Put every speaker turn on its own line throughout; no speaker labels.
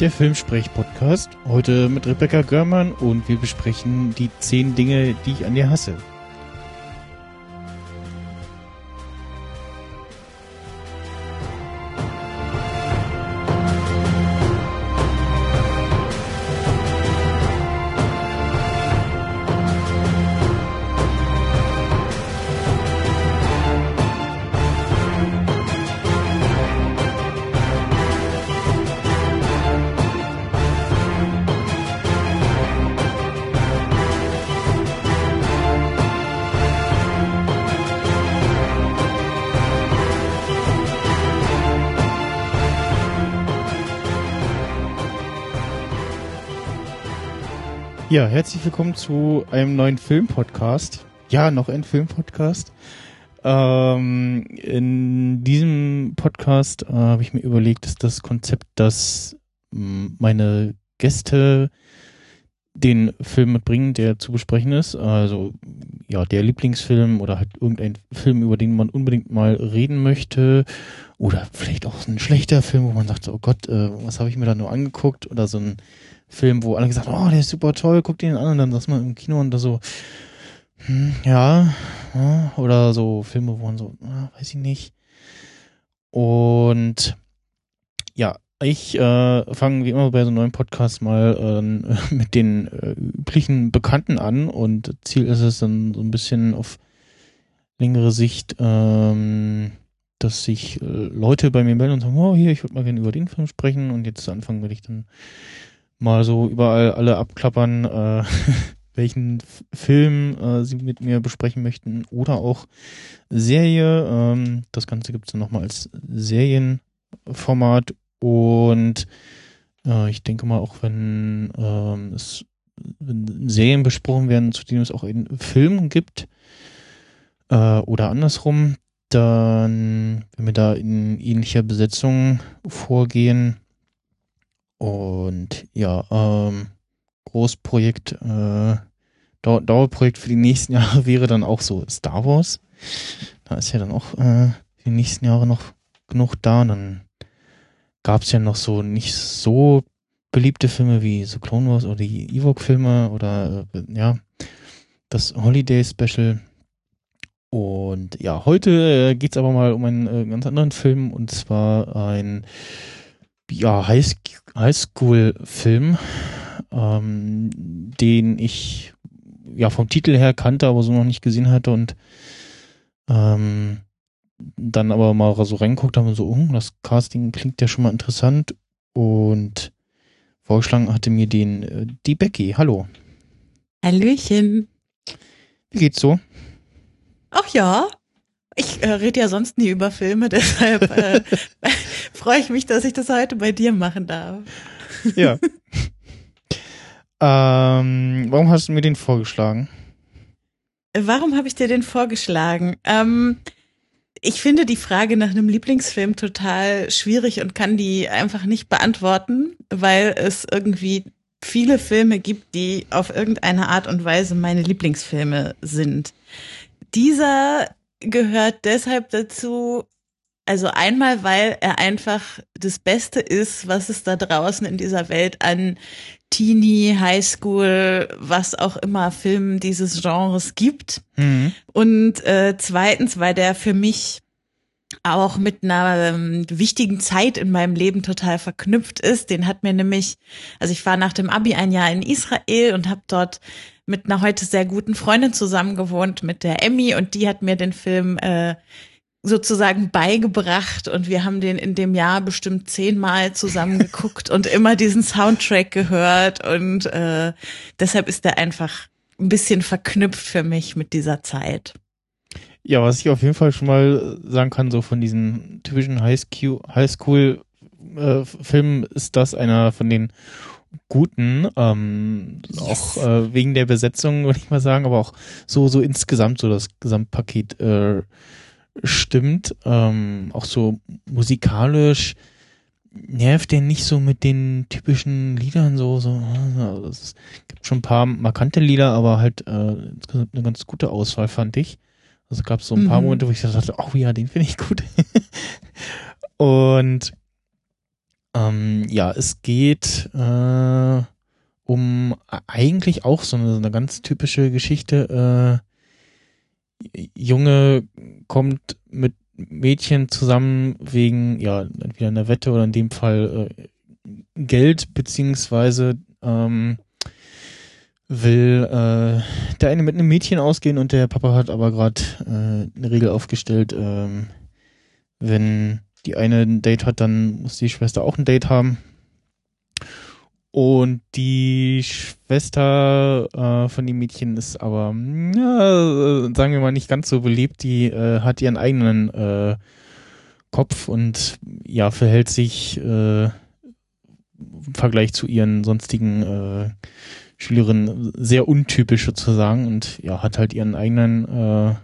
Der Filmsprech-Podcast. Heute mit Rebecca Görmann und wir besprechen die zehn Dinge, die ich an dir hasse. Ja, herzlich willkommen zu einem neuen Filmpodcast. Ja, noch ein Filmpodcast. Ähm, in diesem Podcast äh, habe ich mir überlegt, dass das Konzept, dass meine Gäste den Film mitbringen, der zu besprechen ist. Also ja, der Lieblingsfilm oder halt irgendein Film, über den man unbedingt mal reden möchte. Oder vielleicht auch ein schlechter Film, wo man sagt, oh Gott, äh, was habe ich mir da nur angeguckt? Oder so ein Film, wo alle gesagt haben, oh, der ist super toll, guck den an. Und dann saß man im Kino und da so, hm, ja, ja, oder so Filme, wo man so, ah, weiß ich nicht. Und ja, ich äh, fange wie immer bei so einem neuen Podcast mal äh, mit den äh, üblichen Bekannten an. Und Ziel ist es dann so ein bisschen auf längere Sicht, ähm, dass sich äh, Leute bei mir melden und sagen, oh, hier, ich würde mal gerne über den Film sprechen. Und jetzt zu Anfang würde ich dann mal so überall alle abklappern, äh, welchen Film äh, sie mit mir besprechen möchten oder auch Serie. Ähm, das Ganze gibt's dann nochmal als Serienformat und äh, ich denke mal auch, wenn ähm, es wenn Serien besprochen werden, zu denen es auch einen Film gibt äh, oder andersrum, dann, wenn wir da in ähnlicher Besetzung vorgehen, und ja, ähm, Großprojekt, äh, Dau Dauerprojekt für die nächsten Jahre wäre dann auch so Star Wars. Da ist ja dann auch äh, die nächsten Jahre noch genug da. Und dann gab es ja noch so nicht so beliebte Filme wie so Clone Wars oder die Ewok-Filme oder äh, ja, das Holiday Special. Und ja, heute äh, geht's aber mal um einen äh, ganz anderen Film und zwar ein ja, Highschool-Film, ähm, den ich ja vom Titel her kannte, aber so noch nicht gesehen hatte und ähm, dann aber mal so reinguckt haben und so, oh, das Casting klingt ja schon mal interessant und vorgeschlagen hatte mir den äh, die Becky. Hallo.
Hallöchen.
Wie geht's so?
Ach ja, ich äh, rede ja sonst nie über Filme, deshalb äh, freue ich mich, dass ich das heute bei dir machen darf.
Ja. ähm, warum hast du mir den vorgeschlagen?
Warum habe ich dir den vorgeschlagen? Ähm, ich finde die Frage nach einem Lieblingsfilm total schwierig und kann die einfach nicht beantworten, weil es irgendwie viele Filme gibt, die auf irgendeine Art und Weise meine Lieblingsfilme sind. Dieser gehört deshalb dazu, also einmal, weil er einfach das Beste ist, was es da draußen in dieser Welt an Teenie, Highschool, was auch immer Filmen dieses Genres gibt. Mhm. Und äh, zweitens, weil der für mich auch mit einer ähm, wichtigen Zeit in meinem Leben total verknüpft ist. Den hat mir nämlich, also ich war nach dem Abi ein Jahr in Israel und habe dort mit einer heute sehr guten Freundin zusammen gewohnt, mit der Emmy, und die hat mir den Film äh, sozusagen beigebracht und wir haben den in dem Jahr bestimmt zehnmal zusammen geguckt und immer diesen Soundtrack gehört und äh, deshalb ist er einfach ein bisschen verknüpft für mich mit dieser Zeit.
Ja, was ich auf jeden Fall schon mal sagen kann, so von diesen typischen Highschool-Filmen ist das einer von den guten, ähm, auch äh, wegen der Besetzung, würde ich mal sagen, aber auch so, so insgesamt so das Gesamtpaket äh, stimmt. Ähm, auch so musikalisch nervt der nicht so mit den typischen Liedern so, so, also es gibt schon ein paar markante Lieder, aber halt äh, insgesamt eine ganz gute Auswahl, fand ich. Also gab es so ein paar mhm. Momente, wo ich dachte, oh ja, den finde ich gut. Und Ähm, ja, es geht äh, um eigentlich auch so eine, so eine ganz typische Geschichte. Äh, Junge kommt mit Mädchen zusammen wegen, ja, entweder einer Wette oder in dem Fall äh, Geld, beziehungsweise ähm, will äh, der eine mit einem Mädchen ausgehen und der Papa hat aber gerade äh, eine Regel aufgestellt, ähm, wenn die eine ein Date hat, dann muss die Schwester auch ein Date haben. Und die Schwester äh, von dem Mädchen ist aber, ja, sagen wir mal, nicht ganz so beliebt. Die äh, hat ihren eigenen äh, Kopf und ja, verhält sich äh, im Vergleich zu ihren sonstigen äh, Schülerinnen sehr untypisch sozusagen und ja, hat halt ihren eigenen äh,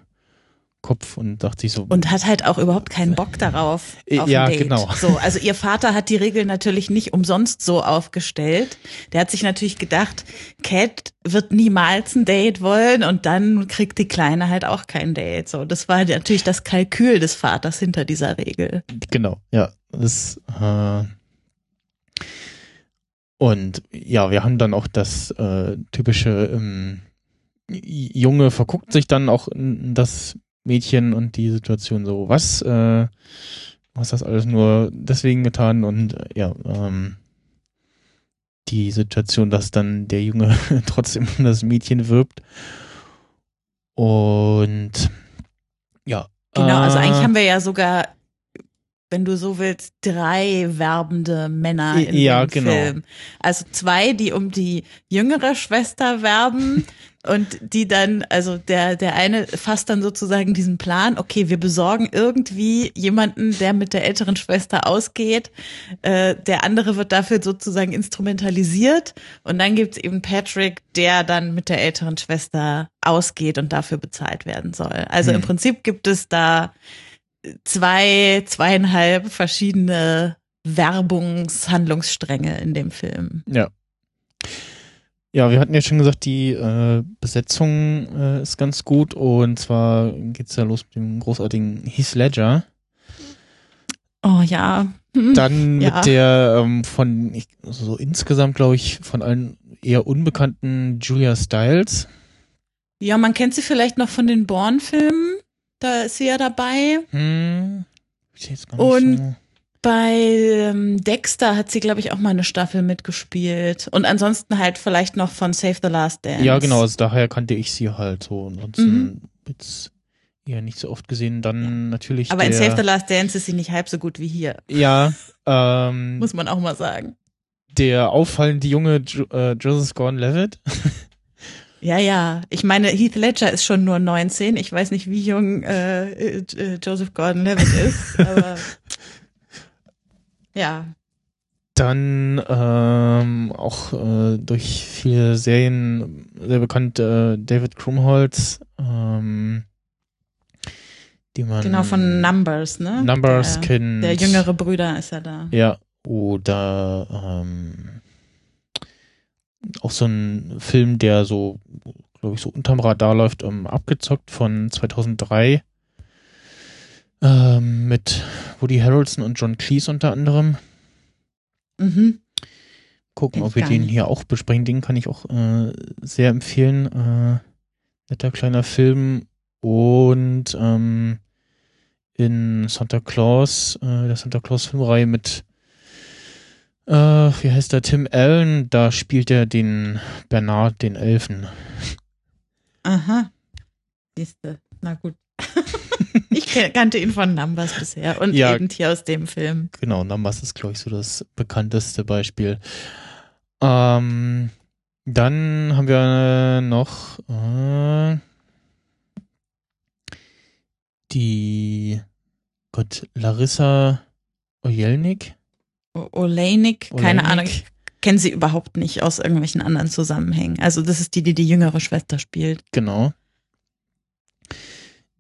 Kopf und dachte sich so.
Und hat halt auch überhaupt keinen Bock darauf.
Äh, auf ja, genau.
So, also ihr Vater hat die Regel natürlich nicht umsonst so aufgestellt. Der hat sich natürlich gedacht, Cat wird niemals ein Date wollen und dann kriegt die Kleine halt auch kein Date. So, das war natürlich das Kalkül des Vaters hinter dieser Regel.
Genau, ja. Das, äh, und ja, wir haben dann auch das äh, typische ähm, Junge verguckt sich dann auch in das Mädchen und die Situation so, was, äh, hast das alles nur deswegen getan und äh, ja, ähm, die Situation, dass dann der Junge trotzdem um das Mädchen wirbt. Und ja.
Genau, also eigentlich äh, haben wir ja sogar, wenn du so willst, drei werbende Männer in ja, dem genau. Film. Also zwei, die um die jüngere Schwester werben und die dann, also der, der eine fasst dann sozusagen diesen Plan, okay, wir besorgen irgendwie jemanden, der mit der älteren Schwester ausgeht. Äh, der andere wird dafür sozusagen instrumentalisiert. Und dann gibt's eben Patrick, der dann mit der älteren Schwester ausgeht und dafür bezahlt werden soll. Also hm. im Prinzip gibt es da zwei, zweieinhalb verschiedene Werbungshandlungsstränge in dem Film.
Ja. Ja, wir hatten ja schon gesagt, die äh, Besetzung äh, ist ganz gut und zwar geht's ja los mit dem großartigen Heath Ledger.
Oh ja.
Dann ja. mit der ähm, von ich, so insgesamt glaube ich von allen eher unbekannten Julia Stiles.
Ja, man kennt sie vielleicht noch von den Bourne-Filmen. Da ist sie ja dabei. Hm. Jetzt gar nicht und so. Bei ähm, Dexter hat sie, glaube ich, auch mal eine Staffel mitgespielt. Und ansonsten halt vielleicht noch von Save the Last Dance.
Ja, genau, also daher kannte ich sie halt so. Ansonsten mhm. jetzt eher nicht so oft gesehen. Dann ja. natürlich.
Aber
der,
in Save the Last Dance ist sie nicht halb so gut wie hier.
Ja. Ähm,
Muss man auch mal sagen.
Der auffallende junge jo äh, Joseph Gordon-Levitt.
Ja, ja. Ich meine, Heath Ledger ist schon nur 19. Ich weiß nicht, wie jung äh, äh, Joseph Gordon-Levitt ist, aber ja.
Dann ähm, auch äh, durch viele Serien sehr bekannt äh, David Krumholtz, ähm, die man
genau von Numbers, ne?
Numbers
der,
kennt.
Der jüngere Brüder ist ja da.
Ja, oder ähm, auch so ein Film, der so, glaube ich, so unterm Radar läuft, ähm, abgezockt von 2003 ähm, mit Woody Harrelson und John Cleese unter anderem. Mhm. Gucken, ob wir den hier auch besprechen. Den kann ich auch äh, sehr empfehlen. Äh, netter kleiner Film. Und ähm, in Santa Claus, äh, der Santa Claus Filmreihe mit, äh, wie heißt der, Tim Allen, da spielt er den Bernard, den Elfen.
Aha. Siehste, na gut. ich kannte ihn von Numbers bisher und ja, eben hier aus dem Film.
Genau, Numbers ist, glaube ich, so das bekannteste Beispiel. Ähm, dann haben wir noch äh, die Gott, Larissa Ojelnik.
Oleinik, keine Ahnung. Ich kenne sie überhaupt nicht aus irgendwelchen anderen Zusammenhängen. Also das ist die, die die jüngere Schwester spielt.
Genau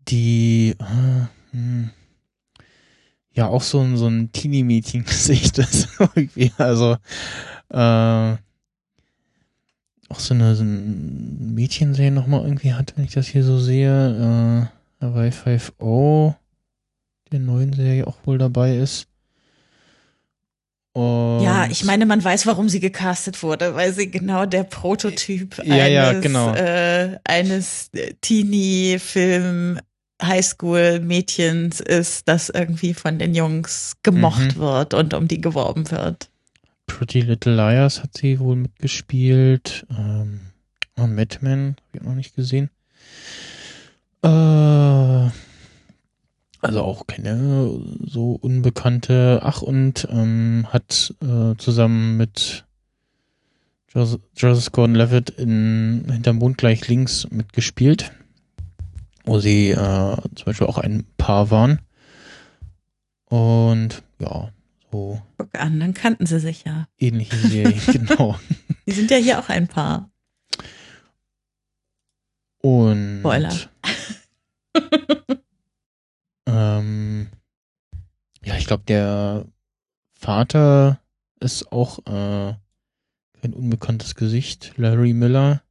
die äh, ja auch so ein so ein Teenie-Mädchen-Gesicht ist irgendwie. Also äh, auch so eine, so ein Mädchenserie nochmal irgendwie hat, wenn ich das hier so sehe. Äh, Hawaii 5.0 der neuen Serie auch wohl dabei ist. Und
Ja, ich meine, man weiß, warum sie gecastet wurde, weil sie genau der Prototyp
Ja, ja,
eines,
genau.
äh, eines Teenie-Film Highschool-Mädchens ist, das irgendwie von den Jungs gemocht
Mhm.
wird und um die geworben wird.
Pretty Little Liars hat sie wohl mitgespielt. Ähm, oh, Mad Men, hab ich noch nicht gesehen. Äh, also auch keine so unbekannte. Ach, und ähm, hat äh, zusammen mit Jos- Joseph Gordon-Levitt in Hinterm Mond gleich links mitgespielt, wo sie äh, zum Beispiel auch ein Paar waren. Und ja, so
Guck an, dann kannten sie sich ja.
ähnliche Serien, genau.
Die sind ja hier auch ein Paar.
Und
Spoiler.
ähm, ja, ich glaube, der Vater ist auch äh, kein unbekanntes Gesicht, Larry Miller.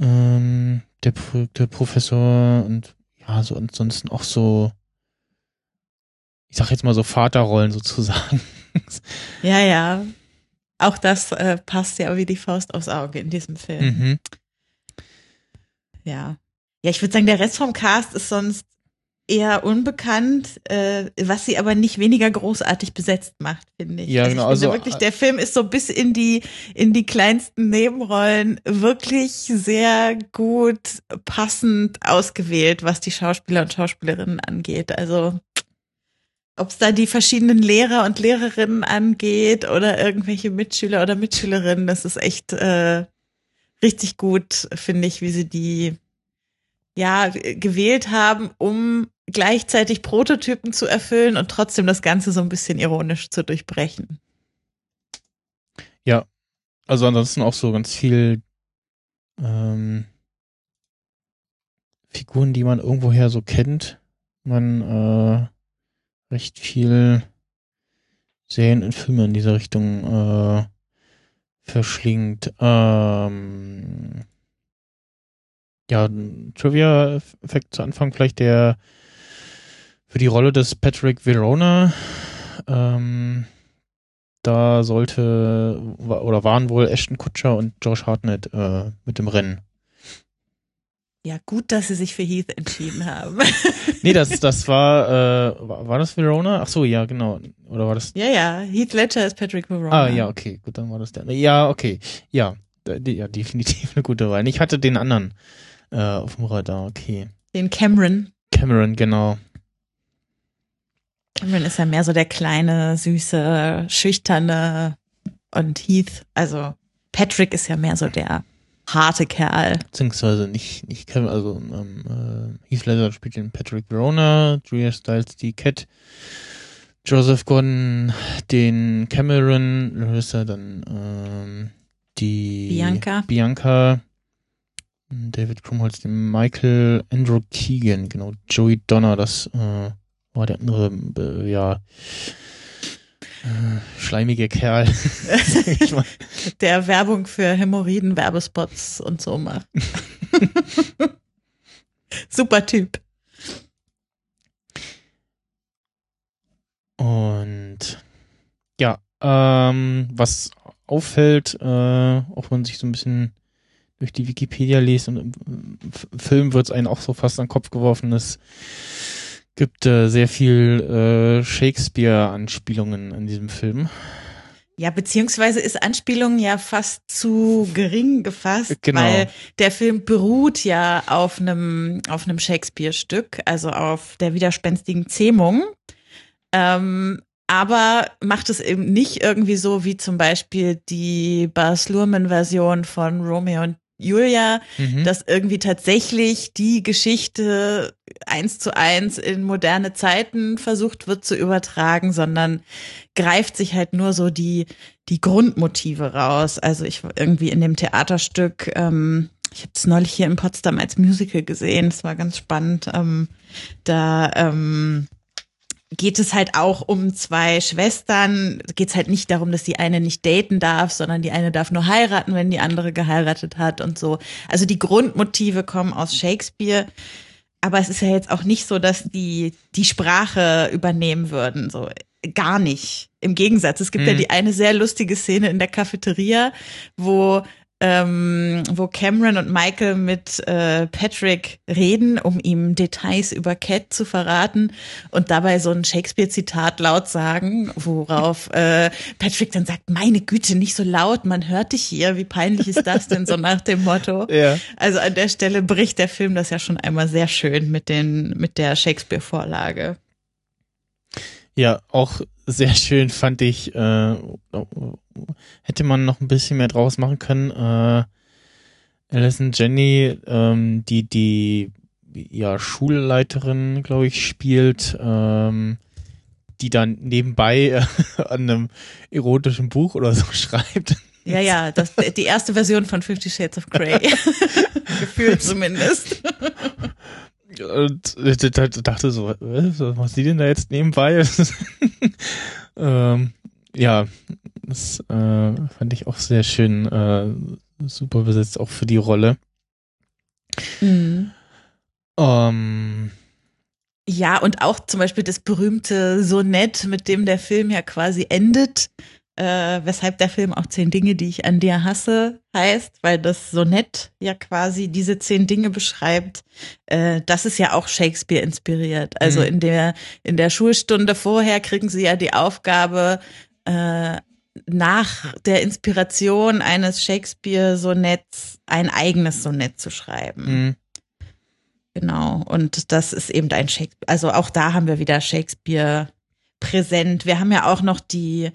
Ähm, der, der Professor und ja, so ansonsten auch so, ich sag jetzt mal so Vaterrollen sozusagen.
Ja, ja. Auch das äh, passt ja wie die Faust aufs Auge in diesem Film.
mhm.
Ja. Ja, ich würde sagen, der Rest vom Cast ist sonst eher unbekannt, äh, was sie aber nicht weniger großartig besetzt macht, finde ich.
Ja,
also
genau,
Ich finde
also,
wirklich, der Film ist so bis in die, in die kleinsten Nebenrollen wirklich sehr gut passend ausgewählt, was die Schauspieler und Schauspielerinnen angeht. Also, ob es da die verschiedenen Lehrer und Lehrerinnen angeht oder irgendwelche Mitschüler oder Mitschülerinnen, das ist echt äh, richtig gut, finde ich, wie sie die ja gewählt haben, um gleichzeitig Prototypen zu erfüllen und trotzdem das Ganze so ein bisschen ironisch zu durchbrechen.
Also ansonsten auch so ganz viel ähm, Figuren, die man irgendwoher so kennt. Man äh, recht viel Serien und Filme in dieser Richtung äh, verschlingt. Ähm, ja, Trivia-Effekt zu Anfang vielleicht der für die Rolle des Patrick Verona ähm, da sollte oder waren wohl Ashton Kutcher und Josh Hartnett äh, mit dem Rennen.
Ja, gut, dass sie sich für Heath entschieden haben.
Nee, das, das war, äh, war, war das Verona? Ach so, ja, genau. Oder war das?
ja, ja, Heath Ledger ist Patrick Verona.
Ah, ja, okay, gut, dann war das der. Ja, okay, ja, die- ja, definitiv eine gute Wahl. Ich hatte den anderen äh, auf dem Radar, okay.
Den Cameron.
Cameron, genau.
Cameron ist ja mehr so der kleine, süße, schüchterne und Heath, also Patrick ist ja mehr so der harte Kerl.
Beziehungsweise nicht, nicht Cameron, also ähm, äh, Heath Ledger spielt den Patrick Verona, Julia Stiles die Cat, Joseph Gordon den Cameron, Larissa dann ähm, die
Bianca.
Bianca, David Krumholz den Michael, Andrew Keegan, genau, Joey Donner, das äh, war der andere, äh, ja, äh, schleimige Kerl.
der Werbung für Hämorrhoiden, Werbespots und so macht. Super Typ.
Und ja, ähm, was auffällt, äh, auch wenn man sich so ein bisschen durch die Wikipedia liest und im Film wird es einen auch so fast an den Kopf geworfen, es gibt äh, sehr viel äh, Shakespeare-Anspielungen in diesem Film.
Ja, beziehungsweise ist Anspielung ja fast zu gering gefasst,
Genau.
weil der Film beruht ja auf einem auf einem Shakespeare-Stück, also auf der widerspenstigen Zähmung. Ähm, aber macht es eben nicht irgendwie so wie zum Beispiel die Bas Luhrmann-Version von Romeo und Julia,
Mhm.
dass irgendwie tatsächlich die Geschichte eins zu eins in moderne Zeiten versucht wird zu übertragen, sondern greift sich halt nur so die, die Grundmotive raus. Also ich irgendwie in dem Theaterstück, ähm, ich habe es neulich hier in Potsdam als Musical gesehen, das war ganz spannend. Ähm, da ähm, geht es halt auch um zwei Schwestern. Geht es halt nicht darum, dass die eine nicht daten darf, sondern die eine darf nur heiraten, wenn die andere geheiratet hat und so. Also die Grundmotive kommen aus Shakespeare. aber es ist ja jetzt auch nicht so, dass die die Sprache übernehmen würden, so gar nicht. Im Gegensatz, es gibt mhm. ja die eine sehr lustige Szene in der Cafeteria, wo ähm, wo Cameron und Michael mit äh, Patrick reden, um ihm Details über Cat zu verraten und dabei so ein Shakespeare-Zitat laut sagen, worauf äh, Patrick dann sagt, meine Güte, nicht so laut, man hört dich hier, wie peinlich ist das denn, so nach dem Motto.
Ja.
Also an der Stelle bricht der Film das ja schon einmal sehr schön mit den, mit der Shakespeare-Vorlage.
Ja, auch sehr schön fand ich, äh, hätte man noch ein bisschen mehr draus machen können. Äh, Alison Jenny, ähm, die die ja Schulleiterin, glaube ich, spielt, ähm, die dann nebenbei äh, an einem erotischen Buch oder so schreibt.
Ja, ja, das, die erste Version von Fifty Shades of Grey. Gefühlt zumindest.
Und ich dachte so, was macht sie denn da jetzt nebenbei? ähm, ja, das äh, fand ich auch sehr schön, äh, super besetzt, auch für die Rolle. Mhm. Ähm,
ja, und auch zum Beispiel das berühmte Sonett, mit dem der Film ja quasi endet, äh, weshalb der Film auch zehn Dinge, die ich an dir hasse, heißt, weil das Sonett ja quasi diese zehn Dinge beschreibt. Äh, das ist ja auch Shakespeare inspiriert. Also mhm. in der in der Schulstunde vorher kriegen sie ja die Aufgabe äh, nach der Inspiration eines Shakespeare-Sonetts ein eigenes Sonett zu schreiben. Mhm. Genau. Und das ist eben ein Shakespeare. Also auch da haben wir wieder Shakespeare präsent. Wir haben ja auch noch die,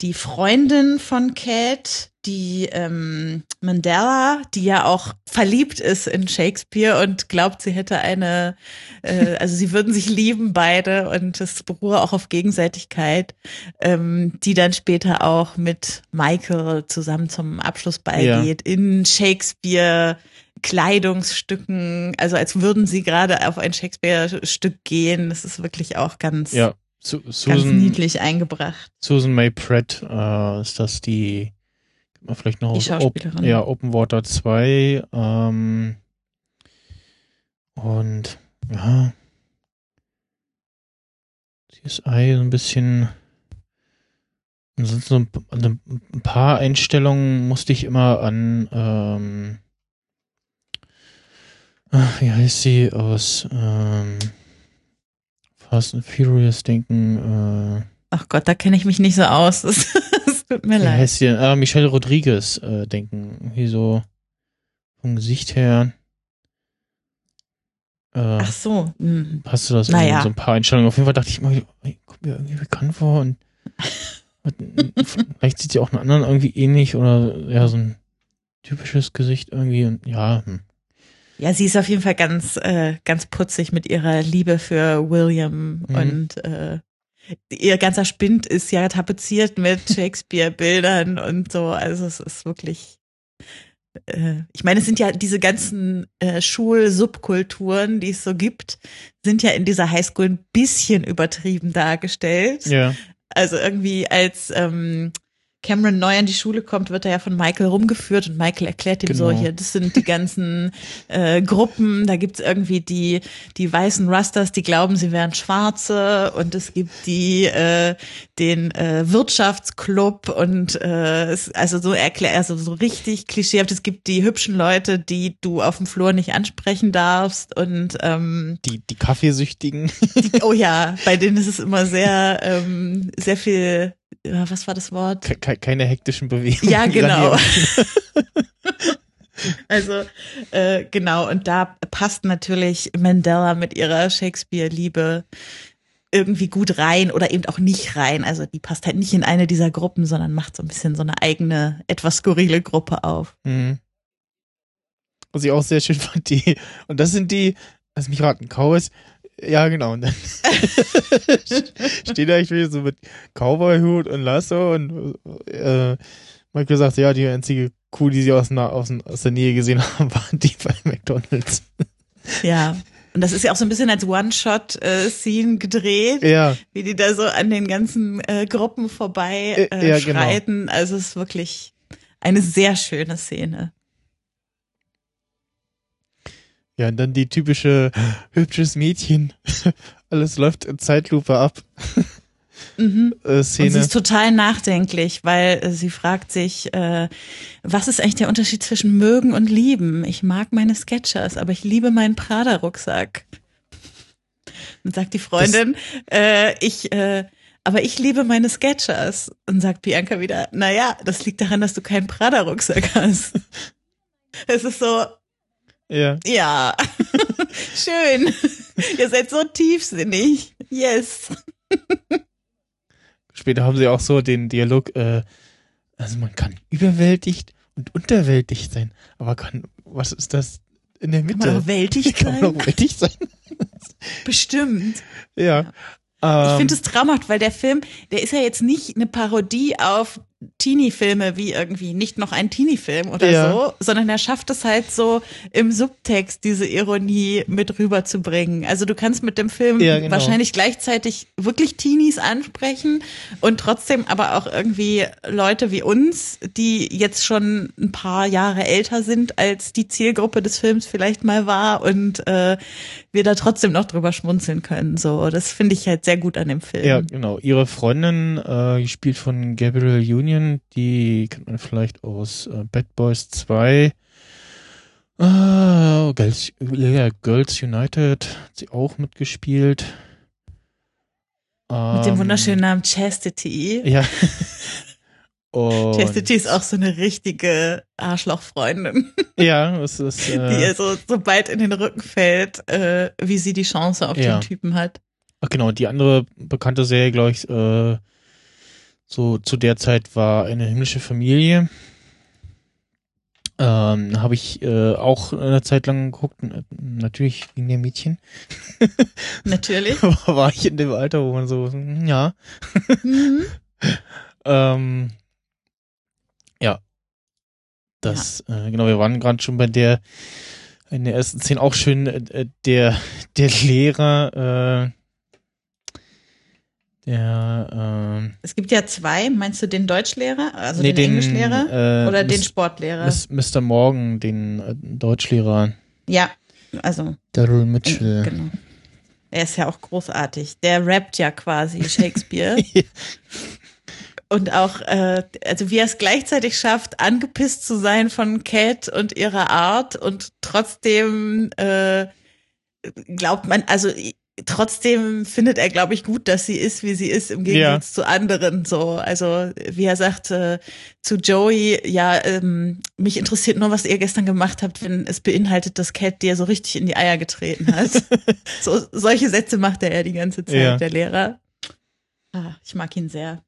die Freundin von Cat, die ähm, Mandela, die ja auch verliebt ist in Shakespeare und glaubt, sie hätte eine, äh, also sie würden sich lieben beide und es beruhe auch auf Gegenseitigkeit, ähm, die dann später auch mit Michael zusammen zum Abschlussball ja. geht in Shakespeare. Kleidungsstücken, also als würden sie gerade auf ein Shakespeare-Stück gehen. Das ist wirklich auch ganz,
ja. Su Susan,
Ganz niedlich eingebracht.
Susan May Pratt äh, ist das die, vielleicht noch
die Schauspielerin.
Op ja, Open Water 2 ähm, und ja CSI so ein bisschen ansonsten so ein, ein paar Einstellungen musste ich immer an ähm, wie heißt sie aus ähm, Fast and Furious denken. Äh,
Ach Gott, da kenne ich mich nicht so aus. Das, tut mir leid.
Heißt hier, äh, Michelle Rodriguez äh, denken. Wie so vom Gesicht her.
Äh, Ach so.
Hm. Hast du das
naja.
so ein paar Einstellungen? Auf jeden Fall dachte ich mal, kommt mir irgendwie bekannt vor und vielleicht sieht sie auch einen anderen irgendwie ähnlich oder ja, so ein typisches Gesicht irgendwie und ja, hm.
Ja, sie ist auf jeden Fall ganz, äh, ganz putzig mit ihrer Liebe für William mhm. und äh, ihr ganzer Spind ist ja tapeziert mit Shakespeare-Bildern und so. Also es ist wirklich. Äh, ich meine, es sind ja diese ganzen äh, Schulsubkulturen, die es so gibt, sind ja in dieser Highschool ein bisschen übertrieben dargestellt.
Ja.
Also irgendwie als ähm, Cameron neu an die Schule kommt, wird er ja von Michael rumgeführt und Michael erklärt ihm genau. so, hier, das sind die ganzen äh, Gruppen, da gibt's irgendwie die, die weißen Rusters, die glauben, sie wären Schwarze und es gibt die, äh, den äh, Wirtschaftsclub und äh, also so erklärt, also so richtig klischeehaft, es gibt die hübschen Leute, die du auf dem Flur nicht ansprechen darfst und ähm,
die, die Kaffeesüchtigen.
Die, oh ja, bei denen ist es immer sehr, ähm, sehr viel was war das Wort?
Ke keine hektischen Bewegungen.
Ja, genau. also äh, genau, und da passt natürlich Mandela mit ihrer Shakespeare-Liebe irgendwie gut rein oder eben auch nicht rein. Also die passt halt nicht in eine dieser Gruppen, sondern macht so ein bisschen so eine eigene, etwas skurrile Gruppe auf.
Mhm. Was ich auch sehr schön fand, die, und das sind die, lass mich raten, Cowboys, ja, genau. Und dann steht er eigentlich so mit Cowboy-Hut und Lasso und äh, Michael sagt, ja, die einzige Kuh, die sie aus, aus, aus der Nähe gesehen haben, waren die bei McDonalds.
Ja. Und das ist ja auch so ein bisschen als One-Shot-Scene gedreht,
ja.
wie die da so an den ganzen äh, Gruppen vorbei äh, ja, genau. schreiten. Genau. Also es ist wirklich eine sehr schöne Szene.
Ja, und dann die typische hübsches Mädchen. Alles läuft in Zeitlupe ab.
Mhm.
Äh,
Und sie
Szene.
ist total nachdenklich, weil äh, sie fragt sich, äh, was ist eigentlich der Unterschied zwischen mögen und lieben? Ich mag meine Sketchers, aber ich liebe meinen Prada-Rucksack. Und sagt die Freundin, äh, ich, äh, aber ich liebe meine Sketchers. Und sagt Bianca wieder, naja, das liegt daran, dass du keinen Prada-Rucksack hast. Es ist so,
Ja.
ja, schön. Ihr seid so tiefsinnig. Yes.
Später haben sie auch so den Dialog, äh, also man kann überwältigt und unterwältigt sein, aber kann, was ist das in der
Kann
Mitte?
man auch weltig
Kann man
sein?
sein?
Bestimmt.
Ja.
Ich
Ähm,
finde es traumhaft, weil der Film, der ist ja jetzt nicht eine Parodie auf Teenie-Filme wie irgendwie nicht noch ein Teenie-Film oder
Ja.
so, sondern er schafft es halt so im Subtext diese Ironie mit rüberzubringen. Also du kannst mit dem Film
Ja, genau.
wahrscheinlich gleichzeitig wirklich Teenies ansprechen und trotzdem aber auch irgendwie Leute wie uns, die jetzt schon ein paar Jahre älter sind, als die Zielgruppe des Films vielleicht mal war und äh, wir da trotzdem noch drüber schmunzeln können. So, das finde ich halt sehr gut an dem Film.
ja, genau. Ihre Freundin, äh, gespielt von Gabrielle Union, die kennt man vielleicht aus äh, Bad Boys 2. Äh, Girls, ja, Girls United hat sie auch mitgespielt.
Mit dem
Ähm,
wunderschönen Namen Chastity.
Ja. Und,
Chastity ist auch so eine richtige Arschlochfreundin,
Ja, es ist.
die
Äh,
ihr so, so bald in den Rücken fällt, äh, wie sie die Chance auf
Ja.
den Typen hat.
ach genau, die andere bekannte Serie, glaube ich, äh, so zu der Zeit war eine himmlische Familie. Ähm, habe ich äh, auch eine Zeit lang geguckt, natürlich wegen der Mädchen.
Natürlich.
war ich in dem Alter, wo man so, hm, ja.
Mhm.
Ähm, ja. Das, Äh, genau, wir waren gerade schon bei der, in der ersten Szene auch schön, äh, äh, der, der Lehrer, äh, der, ähm,
Es gibt ja zwei. Meinst du den Deutschlehrer, also
nee,
den, Englischlehrer
äh,
oder den
Miss-
Sportlehrer?
Miss- Mr. Morgan, den äh, Deutschlehrer,
ja, also
Daryl
äh,
Mitchell.
genau. Er ist ja auch großartig. Der rappt ja quasi Shakespeare. Und auch, äh, also wie er es gleichzeitig schafft, angepisst zu sein von Cat und ihrer Art und trotzdem äh, glaubt man, also trotzdem findet er, glaube ich, gut, dass sie ist, wie sie ist, im Gegensatz zu anderen. So, also wie er sagt äh, zu Joey, ja, ähm, mich interessiert nur, was ihr gestern gemacht habt, wenn es beinhaltet, dass Cat dir so richtig in die Eier getreten hat. so, solche Sätze macht er ja die ganze Zeit,
Ja.
der Lehrer. Ah, ich mag ihn sehr.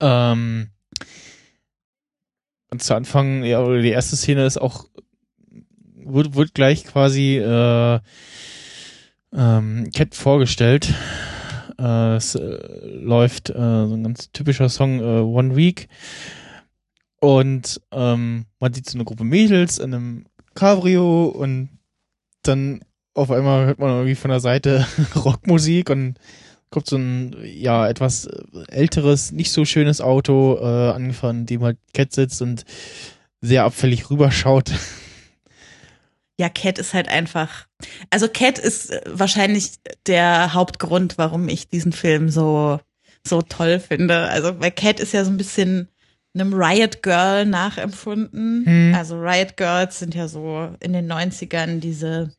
Ähm, und zu Anfang, ja, die erste Szene ist auch, wird, wird gleich quasi äh, ähm, Cat vorgestellt. Äh, es äh, läuft äh, so ein ganz typischer Song, äh, One Week. Und ähm, man sieht so eine Gruppe Mädels in einem Cabrio und dann auf einmal hört man irgendwie von der Seite Rockmusik und kommt so ein, ja, etwas älteres, nicht so schönes Auto äh, angefahren, in dem halt Cat sitzt und sehr abfällig rüberschaut.
Ja, Cat ist halt einfach. Also Cat ist äh, wahrscheinlich der Hauptgrund, warum ich diesen Film so so toll finde. Also weil Cat ist ja so ein bisschen einem Riot Girl nachempfunden.
Hm.
Also Riot Girls sind ja so in den 90ern diese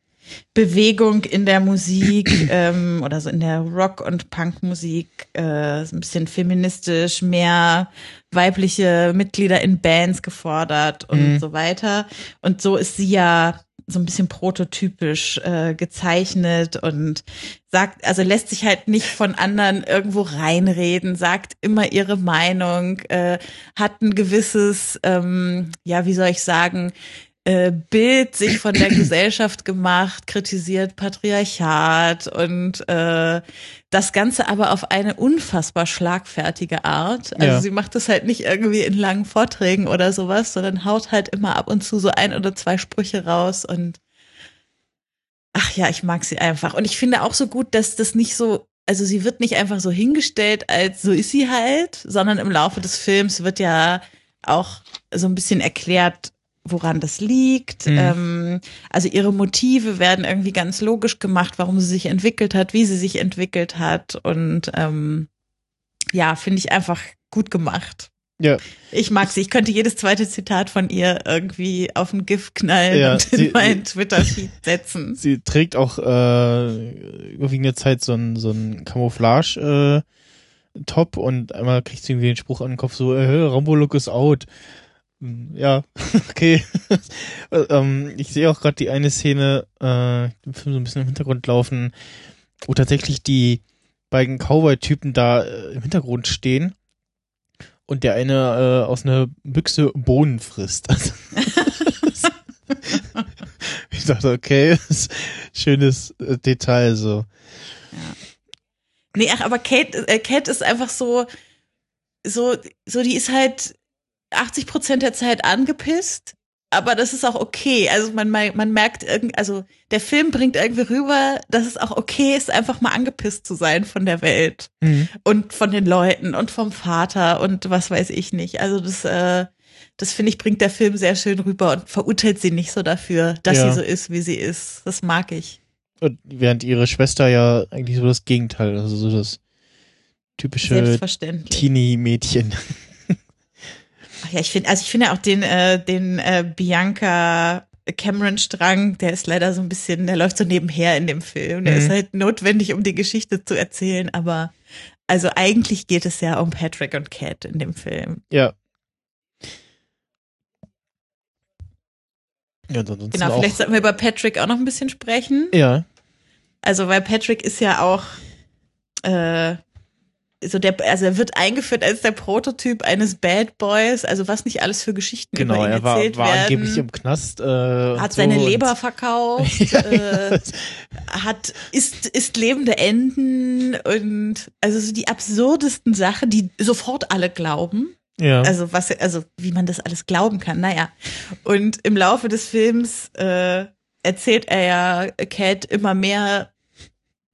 Bewegung in der Musik ähm, oder so in der Rock- und Punkmusik, äh, so ein bisschen feministisch, mehr weibliche Mitglieder in Bands gefordert und
Mhm.
so weiter. Und so ist sie ja so ein bisschen prototypisch äh, gezeichnet und sagt, also lässt sich halt nicht von anderen irgendwo reinreden, sagt immer ihre Meinung, äh, hat ein gewisses, ähm, ja, wie soll ich sagen, äh, Bild sich von der Gesellschaft gemacht, kritisiert Patriarchat und äh, das Ganze aber auf eine unfassbar schlagfertige Art. Also
Ja.
sie macht es halt nicht irgendwie in langen Vorträgen oder sowas, sondern haut halt immer ab und zu so ein oder zwei Sprüche raus und ach ja, ich mag sie einfach. Und ich finde auch so gut, dass das nicht so also sie wird nicht einfach so hingestellt, als so ist sie halt, sondern im Laufe des Films wird ja auch so ein bisschen erklärt, woran das liegt. Mhm. Ähm, also ihre Motive werden irgendwie ganz logisch gemacht, warum sie sich entwickelt hat, wie sie sich entwickelt hat. Und ähm, ja, finde ich einfach gut gemacht.
Ja.
Ich mag sie. Ich könnte jedes zweite Zitat von ihr irgendwie auf ein GIF knallen ja, und sie, in meinen Twitter-Feed setzen.
Sie trägt auch äh, überwiegende Zeit so ein, so ein Camouflage äh, Top und einmal kriegt sie irgendwie den Spruch an den Kopf so, äh, Rambo-Look is out. Hm, ja, okay. ähm, ich sehe auch gerade die eine Szene, äh, im Film so ein bisschen im Hintergrund laufen, wo tatsächlich die beiden Cowboy-Typen da äh, im Hintergrund stehen und der eine äh, aus einer Büchse Bohnen frisst. ich dachte, okay, schönes äh, Detail so.
Ja. Nee, ach, aber Kate, äh, Kate ist einfach so, so, so, die ist halt 80 Prozent der Zeit angepisst, aber das ist auch okay. Also man, man merkt irgendwie, also der Film bringt irgendwie rüber, dass es auch okay ist, einfach mal angepisst zu sein von der Welt mhm. und von den Leuten und vom Vater und was weiß ich nicht. Also das, äh, das finde ich, bringt der Film sehr schön rüber und verurteilt sie nicht so dafür, dass ja. sie so ist, wie sie ist. Das mag ich.
Und während ihre Schwester ja eigentlich so das Gegenteil, also so das typische Teenie-Mädchen.
Ach ja, ich finde, also ich finde auch den, äh, den äh, Bianca Cameron Strang, der ist leider so ein bisschen, der läuft so nebenher in dem Film. Der mhm. ist halt notwendig, um die Geschichte zu erzählen, aber also eigentlich geht es ja um Patrick und Cat in dem Film.
Ja.
Ja, genau, vielleicht sollten wir über Patrick auch noch ein bisschen sprechen.
Ja.
Also, weil Patrick ist ja auch äh, so der, also er wird eingeführt als der Prototyp eines Bad Boys, also was nicht alles für Geschichten
genau,
über ihn
er war,
erzählt
war
werden.
angeblich im Knast. Äh,
hat so seine Leber verkauft, ja. äh, hat ist ist lebende Enden und also so die absurdesten Sachen, die sofort alle glauben.
Ja.
Also was, also wie man das alles glauben kann. Naja. Und im Laufe des Films äh, erzählt er ja Cat immer mehr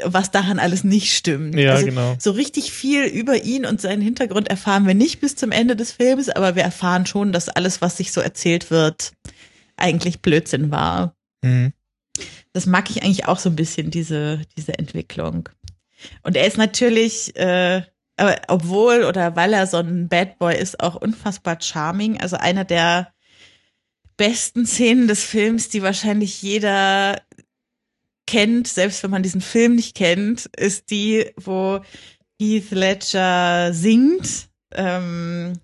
was daran alles nicht stimmt.
Ja, also, genau.
So richtig viel über ihn und seinen Hintergrund erfahren wir nicht bis zum Ende des Films, aber wir erfahren schon, dass alles, was sich so erzählt wird, eigentlich Blödsinn war. Mhm. Das mag ich eigentlich auch so ein bisschen, diese, diese Entwicklung. Und er ist natürlich, äh, obwohl oder weil er so ein Bad Boy ist, auch unfassbar charming. Also einer der besten Szenen des Films, die wahrscheinlich jeder kennt, selbst wenn man diesen Film nicht kennt, ist die, wo Heath Ledger singt. Ähm,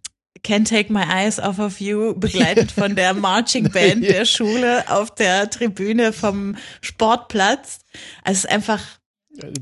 Can't Take My Eyes Off of You, begleitet von der Marching Band der Schule auf der Tribüne vom Sportplatz. Also es ist einfach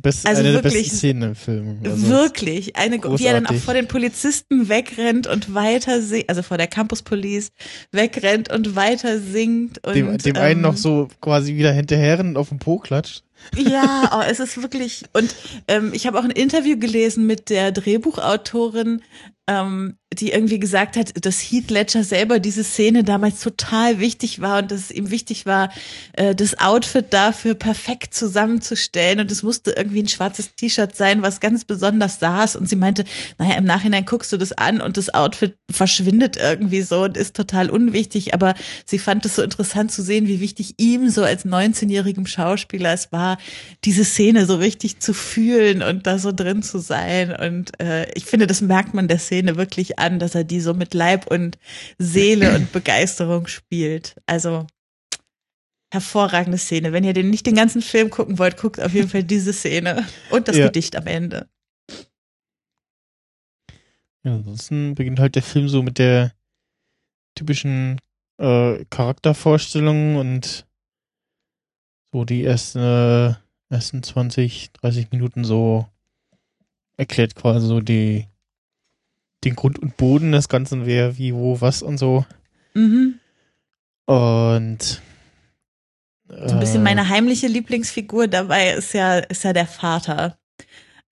Best, also eine wirklich, der besten Szenen im Film.
Also wirklich. Eine, großartig. wie er dann auch vor den Polizisten wegrennt und weiter singt, also vor der Campus Police wegrennt und weiter singt. Und,
dem, dem ähm, einen noch so quasi wieder hinterher auf den Po klatscht.
Ja, oh, es ist wirklich. Und ähm, ich habe auch ein Interview gelesen mit der Drehbuchautorin, ähm, die irgendwie gesagt hat, dass Heath Ledger selber diese Szene damals total wichtig war und dass es ihm wichtig war, äh, das Outfit dafür perfekt zusammenzustellen und es musste irgendwie ein schwarzes T-Shirt sein, was ganz besonders saß und sie meinte, naja, im Nachhinein guckst du das an und das Outfit verschwindet irgendwie so und ist total unwichtig, aber sie fand es so interessant zu sehen, wie wichtig ihm so als 19-jährigem Schauspieler es war, diese Szene so richtig zu fühlen und da so drin zu sein und äh, ich finde, das merkt man der Szene wirklich an, dass er die so mit Leib und Seele und Begeisterung spielt. Also hervorragende Szene. Wenn ihr den nicht den ganzen Film gucken wollt, guckt auf jeden Fall diese Szene und das ja. Gedicht am Ende.
Ja, ansonsten beginnt halt der Film so mit der typischen äh, Charaktervorstellung und so die ersten, äh, ersten 20, 30 Minuten so erklärt quasi so die den Grund und Boden des Ganzen, wer, wie, wo, was und so. Mhm. Und
so ein bisschen meine heimliche Lieblingsfigur dabei ist ja, ist ja der Vater.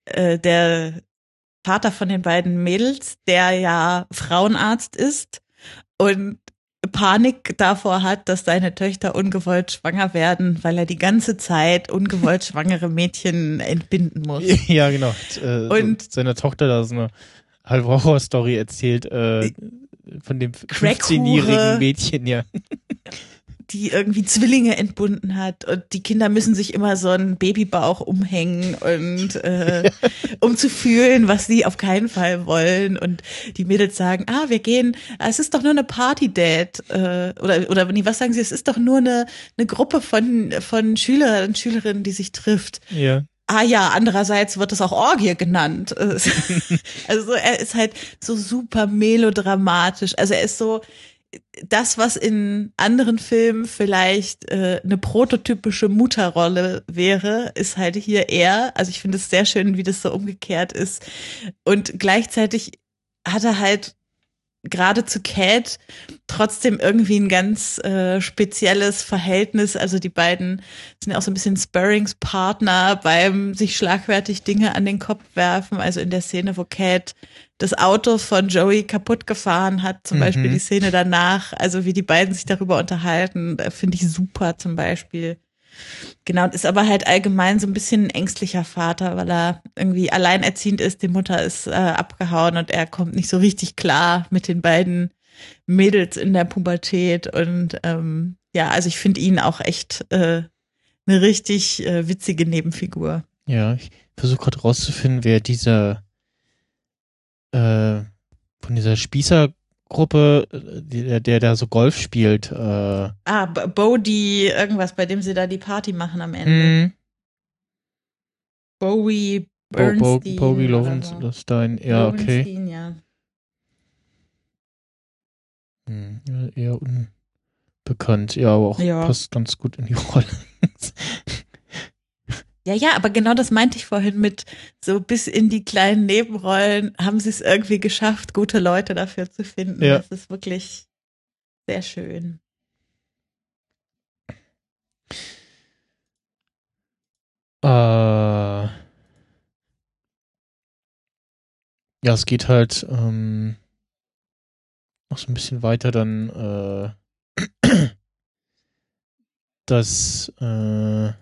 Äh, der Vater von den beiden Mädels, der ja Frauenarzt ist und Panik davor hat, dass seine Töchter ungewollt schwanger werden, weil er die ganze Zeit ungewollt schwangere Mädchen entbinden muss.
Ja, genau. Äh, und seiner Tochter da so eine halbe Horror-Story erzählt äh, von dem 15-jährigen Mädchen, ja
die irgendwie Zwillinge entbunden hat und die Kinder müssen sich immer so einen Babybauch umhängen und äh, um zu fühlen, was sie auf keinen Fall wollen und die Mädels sagen, ah, wir gehen, es ist doch nur eine Party-Date äh, oder oder nee, was sagen sie, es ist doch nur eine eine Gruppe von von Schülerinnen und Schülerinnen, die sich trifft.
Ja.
Ah ja, andererseits wird es auch Orgie genannt. also er ist halt so super melodramatisch. Also er ist so, das, was in anderen Filmen vielleicht äh, eine prototypische Mutterrolle wäre, ist halt hier eher. Also ich finde es sehr schön, wie das so umgekehrt ist. Und gleichzeitig hat er halt gerade zu Cat trotzdem irgendwie ein ganz äh, spezielles Verhältnis. Also die beiden sind ja auch so ein bisschen Sparringspartner beim sich schlagfertig Dinge an den Kopf werfen. Also in der Szene, wo Cat das Auto von Joey kaputt gefahren hat, zum mhm. Beispiel die Szene danach, also wie die beiden sich darüber unterhalten, finde ich super zum Beispiel. Genau, ist aber halt allgemein so ein bisschen ein ängstlicher Vater, weil er irgendwie alleinerziehend ist, die Mutter ist äh, abgehauen und er kommt nicht so richtig klar mit den beiden Mädels in der Pubertät. Und ähm, ja, also ich finde ihn auch echt äh, eine richtig äh, witzige Nebenfigur.
Ja, ich versuche gerade rauszufinden, wer dieser äh, von dieser Spießergruppe, der, der da so Golf spielt. Äh,
ah, Bodie, irgendwas, bei dem sie da die Party machen am Ende. Mm. Bowie Bernstein.
Bo, Bo, Bowie Lowenstein, ja, okay.
Ja.
Hm, eher unbekannt, ja, aber auch ja. passt ganz gut in die Rolle.
Ja, ja, aber genau das meinte ich vorhin mit so bis in die kleinen Nebenrollen haben sie es irgendwie geschafft, gute Leute dafür zu finden. Ja. Das ist wirklich sehr schön.
Äh, ja, es geht halt ähm, noch so ein bisschen weiter dann, äh, dass äh,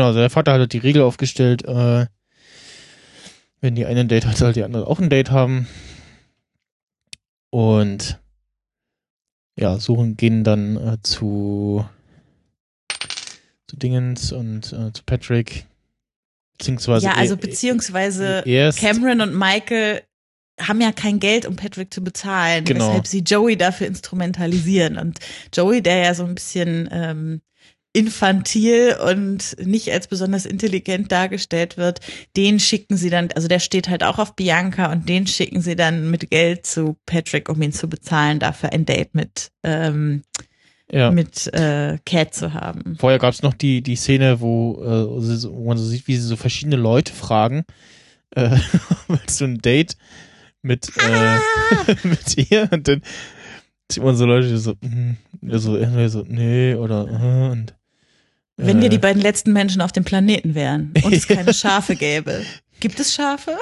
Genau, also der Vater hat halt die Regel aufgestellt, äh, wenn die eine ein Date hat, soll die andere auch ein Date haben. Und ja, suchen gehen dann äh, zu zu Dingens und äh, zu Patrick. Beziehungsweise
ja, also beziehungsweise erst, Cameron und Michael haben ja kein Geld, um Patrick zu bezahlen, genau. weshalb sie Joey dafür instrumentalisieren. Und Joey, der ja so ein bisschen ähm, infantil und nicht als besonders intelligent dargestellt wird, den schicken sie dann, also der steht halt auch auf Bianca und den schicken sie dann mit Geld zu Patrick, um ihn zu bezahlen, dafür ein Date mit ähm, ja. mit äh, Cat zu haben.
Vorher gab es noch die die Szene, wo, äh, wo man so sieht, wie sie so verschiedene Leute fragen, äh, willst du ein Date mit äh, ah! mit ihr und dann sieht man so Leute, die so, mm, so, so nee oder uh, und
wenn wir die äh. beiden letzten Menschen auf dem Planeten wären und es keine Schafe gäbe. Gibt es Schafe?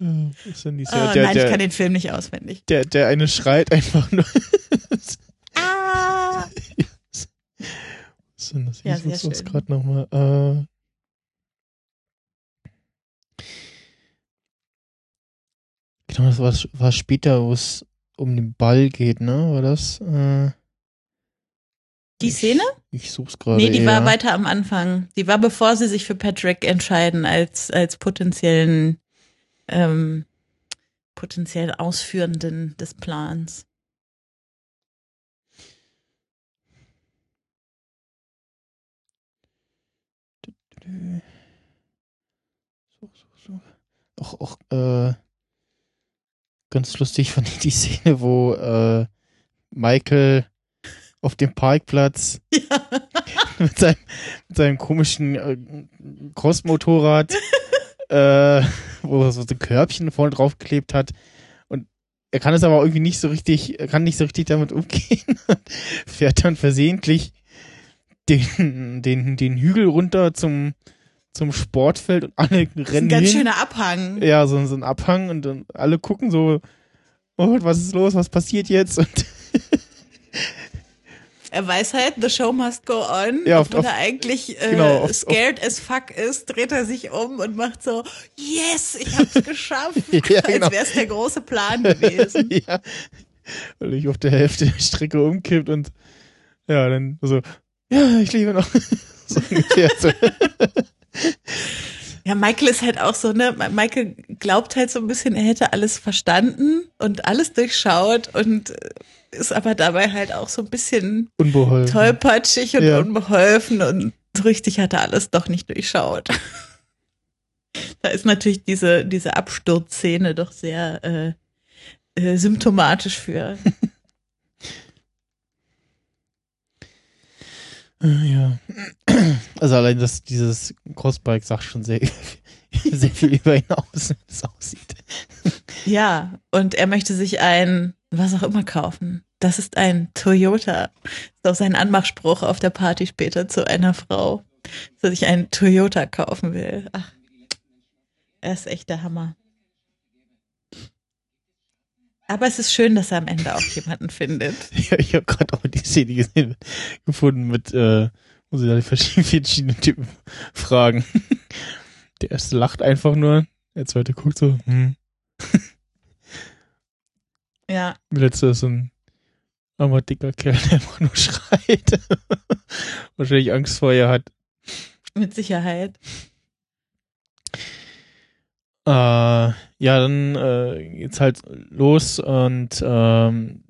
Oh,
der, nein, der, ich kann den Film nicht auswendig.
Der, der eine schreit einfach nur.
ah!
Was ist denn das? Ich ja, muss uns gerade nochmal. Äh genau, das war, war später, wo es um den Ball geht, ne? War das? Äh
die Szene?
Ich, ich such's gerade.
Nee, die eher. war weiter am Anfang. Die war bevor sie sich für Patrick entscheiden als, als potenziellen, ähm, potenziell Ausführenden des Plans.
So, so, so. Auch, auch, äh, ganz lustig fand ich die Szene, wo, äh, Michael auf dem Parkplatz ja. mit, seinem, mit seinem komischen äh, Crossmotorrad, äh, wo er so ein Körbchen vorne draufgeklebt hat. Und er kann es aber irgendwie nicht so richtig, er kann nicht so richtig damit umgehen. fährt dann versehentlich den, den, den Hügel runter zum, zum Sportfeld und alle rennen. Das ist ein
ganz
hin.
schöner Abhang.
Ja, so, so ein Abhang und dann alle gucken so, oh, was ist los, was passiert jetzt? Und
er weiß halt, the show must go on.
Ja,
Obwohl
oft,
er eigentlich äh,
genau, oft-
scared as fuck ist, dreht er sich um und macht so, yes, ich hab's geschafft.
Ja, genau.
Als wär's der große Plan gewesen.
ja. Weil ich auf der Hälfte der Strecke umkippt und ja, dann so, ja, ich liebe noch. so ungefähr so.
Ja, Michael ist halt auch so, ne, Michael glaubt halt so ein bisschen, er hätte alles verstanden und alles durchschaut und äh, ist aber dabei halt auch so ein bisschen
Unbeholfen.
tollpatschig und
Ja.
unbeholfen und so richtig hat er alles doch nicht durchschaut. Da ist natürlich diese, diese Absturzszene doch sehr äh, äh, symptomatisch für.
Äh, Ja. Also allein das, dieses Crossbike sagt schon sehr, sehr viel über ihn aus, wie es aussieht.
Ja, und er möchte sich ein, was auch immer kaufen. Das ist ein Toyota. Das ist auch sein Anmachspruch auf der Party später zu einer Frau, dass sich einen Toyota kaufen will. Ach, er ist echt der Hammer. Aber es ist schön, dass er am Ende auch jemanden findet.
Ja, ich habe gerade auch die Szene gesehen, gefunden mit, äh, wo sie da die verschiedenen Typen fragen. Der erste lacht einfach nur, der zweite guckt so, hm.
Ja,
Der letzte ist so ein armer, dicker Kerl, der einfach nur schreit. Wahrscheinlich Angst vor ihr hat.
mit Sicherheit.
Äh, ja, dann äh, geht's halt los und ähm,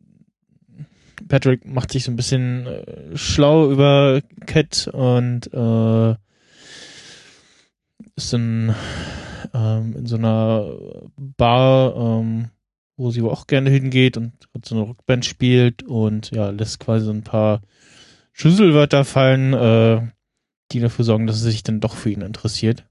Patrick macht sich so ein bisschen äh, schlau über Cat und äh, ist dann ähm, in so einer Bar, ähm, wo sie aber auch gerne hingeht und so eine Rockband spielt und ja, lässt quasi so ein paar Schlüsselwörter fallen, äh, die dafür sorgen, dass sie sich dann doch für ihn interessiert.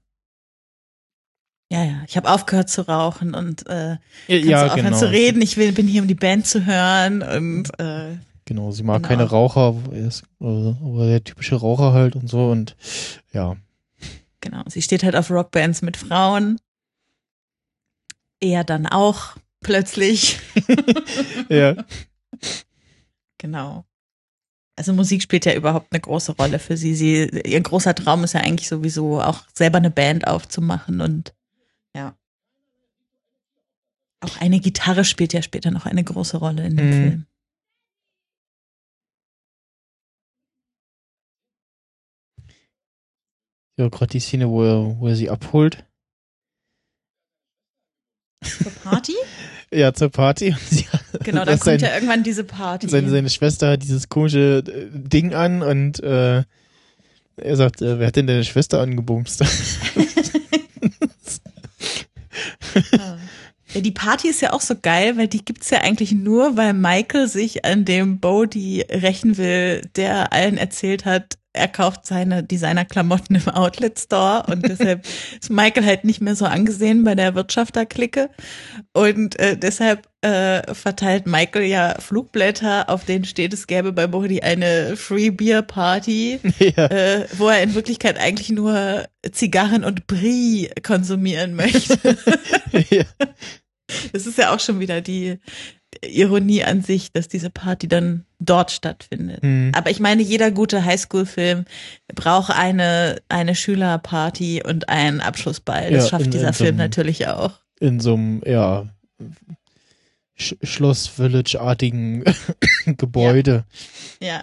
Ja, ja. Ich habe aufgehört zu rauchen und äh,
ja,
aufhören
genau.
zu reden. Ich will, bin hier, um die Band zu hören und äh,
Genau, sie mag
Genau.
keine Raucher, er ist äh, aber der typische Raucher halt und so und ja,
Genau, sie steht halt auf Rockbands mit Frauen. Er dann auch plötzlich.
ja,
Genau. Also Musik spielt ja überhaupt eine große Rolle für sie. sie. Ihr großer Traum ist ja eigentlich sowieso auch selber eine Band aufzumachen und ja. Auch eine Gitarre spielt ja später noch eine große Rolle in dem
Mhm.
Film.
ja gerade die Szene, wo er, wo er sie abholt,
Zur Party?
Ja zur Party
Genau, dann
dass
kommt
sein,
ja irgendwann diese Party.
seine, seine Schwester hat dieses komische äh, Ding an und äh, er sagt, äh, wer hat denn deine Schwester angebumst?
Ja, die Party ist ja auch so geil, weil die gibt's ja eigentlich nur, weil Michael sich an dem Bodie rächen will, der allen erzählt hat, er kauft seine Designerklamotten im Outlet Store und deshalb ist Michael halt nicht mehr so angesehen bei der Wirtschafterklicke. Und äh, deshalb äh, verteilt Michael ja Flugblätter, auf denen steht, es gäbe bei Bodhi eine Free Beer Party,
ja,
äh, wo er in Wirklichkeit eigentlich nur Zigarren und Brie konsumieren möchte.
ja,
Das ist ja auch schon wieder die Ironie an sich, dass diese Party dann dort stattfindet.
hm.
Aber ich meine, jeder gute Highschool-Film braucht eine, eine Schülerparty und einen Abschlussball. Das
Ja,
schafft
in-
dieser
in so
Film
einem-
natürlich auch.
in so einem, ja, Sch Schloss-Village-artigen Gebäude.
Ja.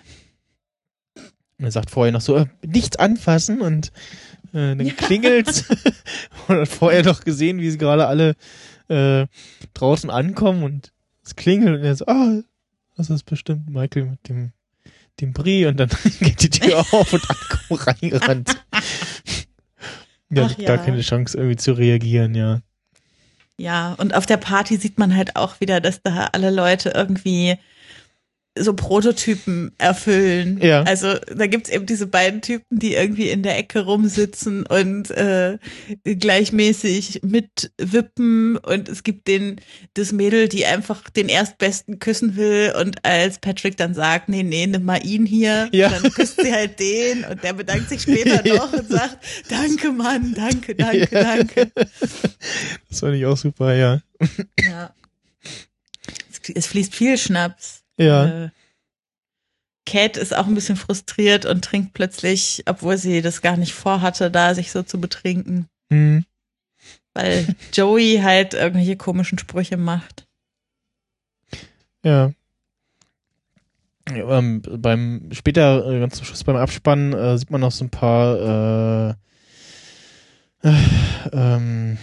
Und er sagt vorher noch so, äh, nichts anfassen und äh, dann
Ja.
klingelt's. und hat vorher noch gesehen, wie sie gerade alle äh, draußen ankommen und es klingelt und er so, ah, das ist bestimmt Michael mit dem dem Brie und dann geht die Tür auf und alle kommen reingerannt. ja,
Ach
gar
ja.
keine Chance irgendwie zu reagieren, ja.
Ja, und auf der Party sieht man halt auch wieder, dass da alle Leute irgendwie so Prototypen erfüllen.
Ja.
Also da gibt's eben diese beiden Typen, die irgendwie in der Ecke rumsitzen und äh, gleichmäßig mitwippen und es gibt den das Mädel, die einfach den Erstbesten küssen will und als Patrick dann sagt, nee, nee, nimm mal ihn hier,
Ja.
dann küsst sie halt den und der bedankt sich später
Ja.
noch und sagt, danke Mann, danke, danke,
Ja.
danke.
Das fand ich auch super, ja.
Ja. Es, es fließt viel Schnaps.
Ja.
Äh, Cat ist auch ein bisschen frustriert und trinkt plötzlich, obwohl sie das gar nicht vorhatte, da sich so zu betrinken.
Hm.
Weil Joey halt irgendwelche komischen Sprüche macht.
Ja. ja ähm, beim später, äh, ganz zum Schluss beim Abspann, äh, sieht man noch so ein paar äh, äh, ähm,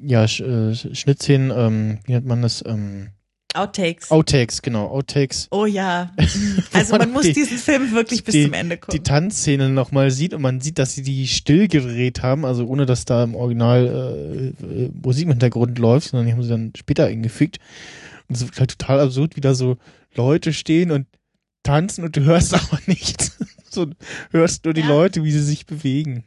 ja, Sch äh, Schnittszenen, ähm, wie nennt man das? Ähm,
Outtakes.
Outtakes, genau, Outtakes.
Oh ja. Also man muss
die,
diesen Film wirklich bis
die,
zum Ende gucken.
Die Tanzszene nochmal sieht und man sieht, dass sie die still gedreht haben, also ohne dass da im Original äh, äh, Musik im Hintergrund läuft, sondern die haben sie dann später eingefügt. Und es wird halt total absurd, wie da so Leute stehen und tanzen und du hörst aber nichts. so hörst nur die
Ja.
Leute, wie sie sich bewegen.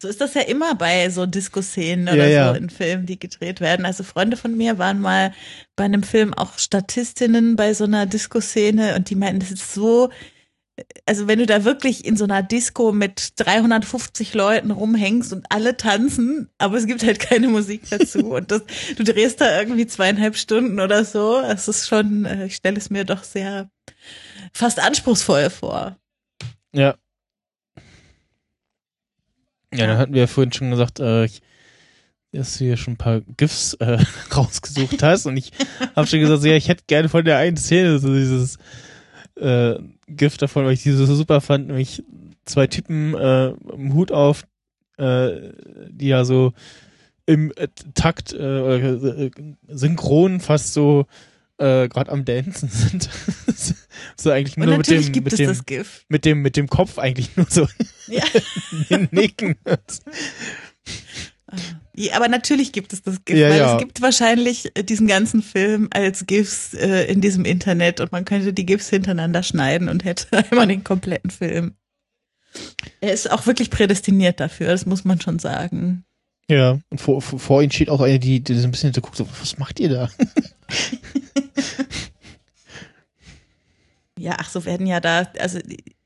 So ist das ja immer bei so Disco-Szenen oder
ja.
so in Filmen, die gedreht werden. Also Freunde von mir waren mal bei einem Film auch Statistinnen bei so einer Disco-Szene und die meinten, das ist so, also wenn du da wirklich in so einer Disco mit 350 Leuten rumhängst und alle tanzen, aber es gibt halt keine Musik dazu und das, du drehst da irgendwie zweieinhalb Stunden oder so, das ist schon, äh, ich stelle es mir doch sehr fast anspruchsvoll vor.
Ja. Ja, dann hatten wir ja vorhin schon gesagt, äh, dass du hier schon ein paar GIFs äh, rausgesucht hast und ich habe schon gesagt, so, ja, ich hätte gerne von der einen Szene so dieses äh, GIF davon, weil ich die so super fand, nämlich zwei Typen äh, im Hut auf, äh, die ja so im äh, Takt äh, äh, synchron fast so äh, gerade am Dancen sind. So eigentlich nur mit dem
gibt
mit dem mit dem mit dem Kopf eigentlich nur so
Ja.
nicken.
Ja, aber natürlich gibt es das GIF,
Ja,
weil
ja.
es gibt wahrscheinlich äh, diesen ganzen Film als GIFs äh, in diesem Internet und man könnte die GIFs hintereinander schneiden und hätte einmal den kompletten Film. Er ist auch wirklich prädestiniert dafür, das muss man schon sagen.
Ja, und vor, vor, vor ihnen steht auch eine, die, die so ein bisschen so guckt, so, was macht ihr da?
Ja, ach so werden ja da, also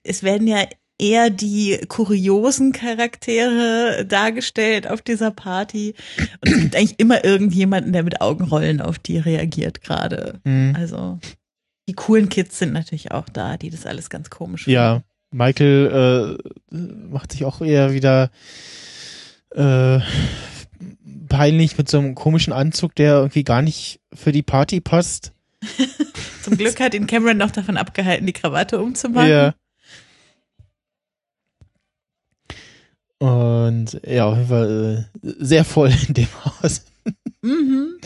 es werden ja eher die kuriosen Charaktere dargestellt auf dieser Party und es gibt eigentlich immer irgendjemanden, der mit Augenrollen auf die reagiert gerade.
Hm.
Also die coolen Kids sind natürlich auch da, die das alles ganz komisch
Ja, Michael äh, macht sich auch eher wieder äh, peinlich mit so einem komischen Anzug, der irgendwie gar nicht für die Party passt.
Zum Glück hat ihn Cameron noch davon abgehalten, die Krawatte umzumachen.
Ja. Und ja, auf jeden Fall äh, sehr voll in dem Haus.
Mhm.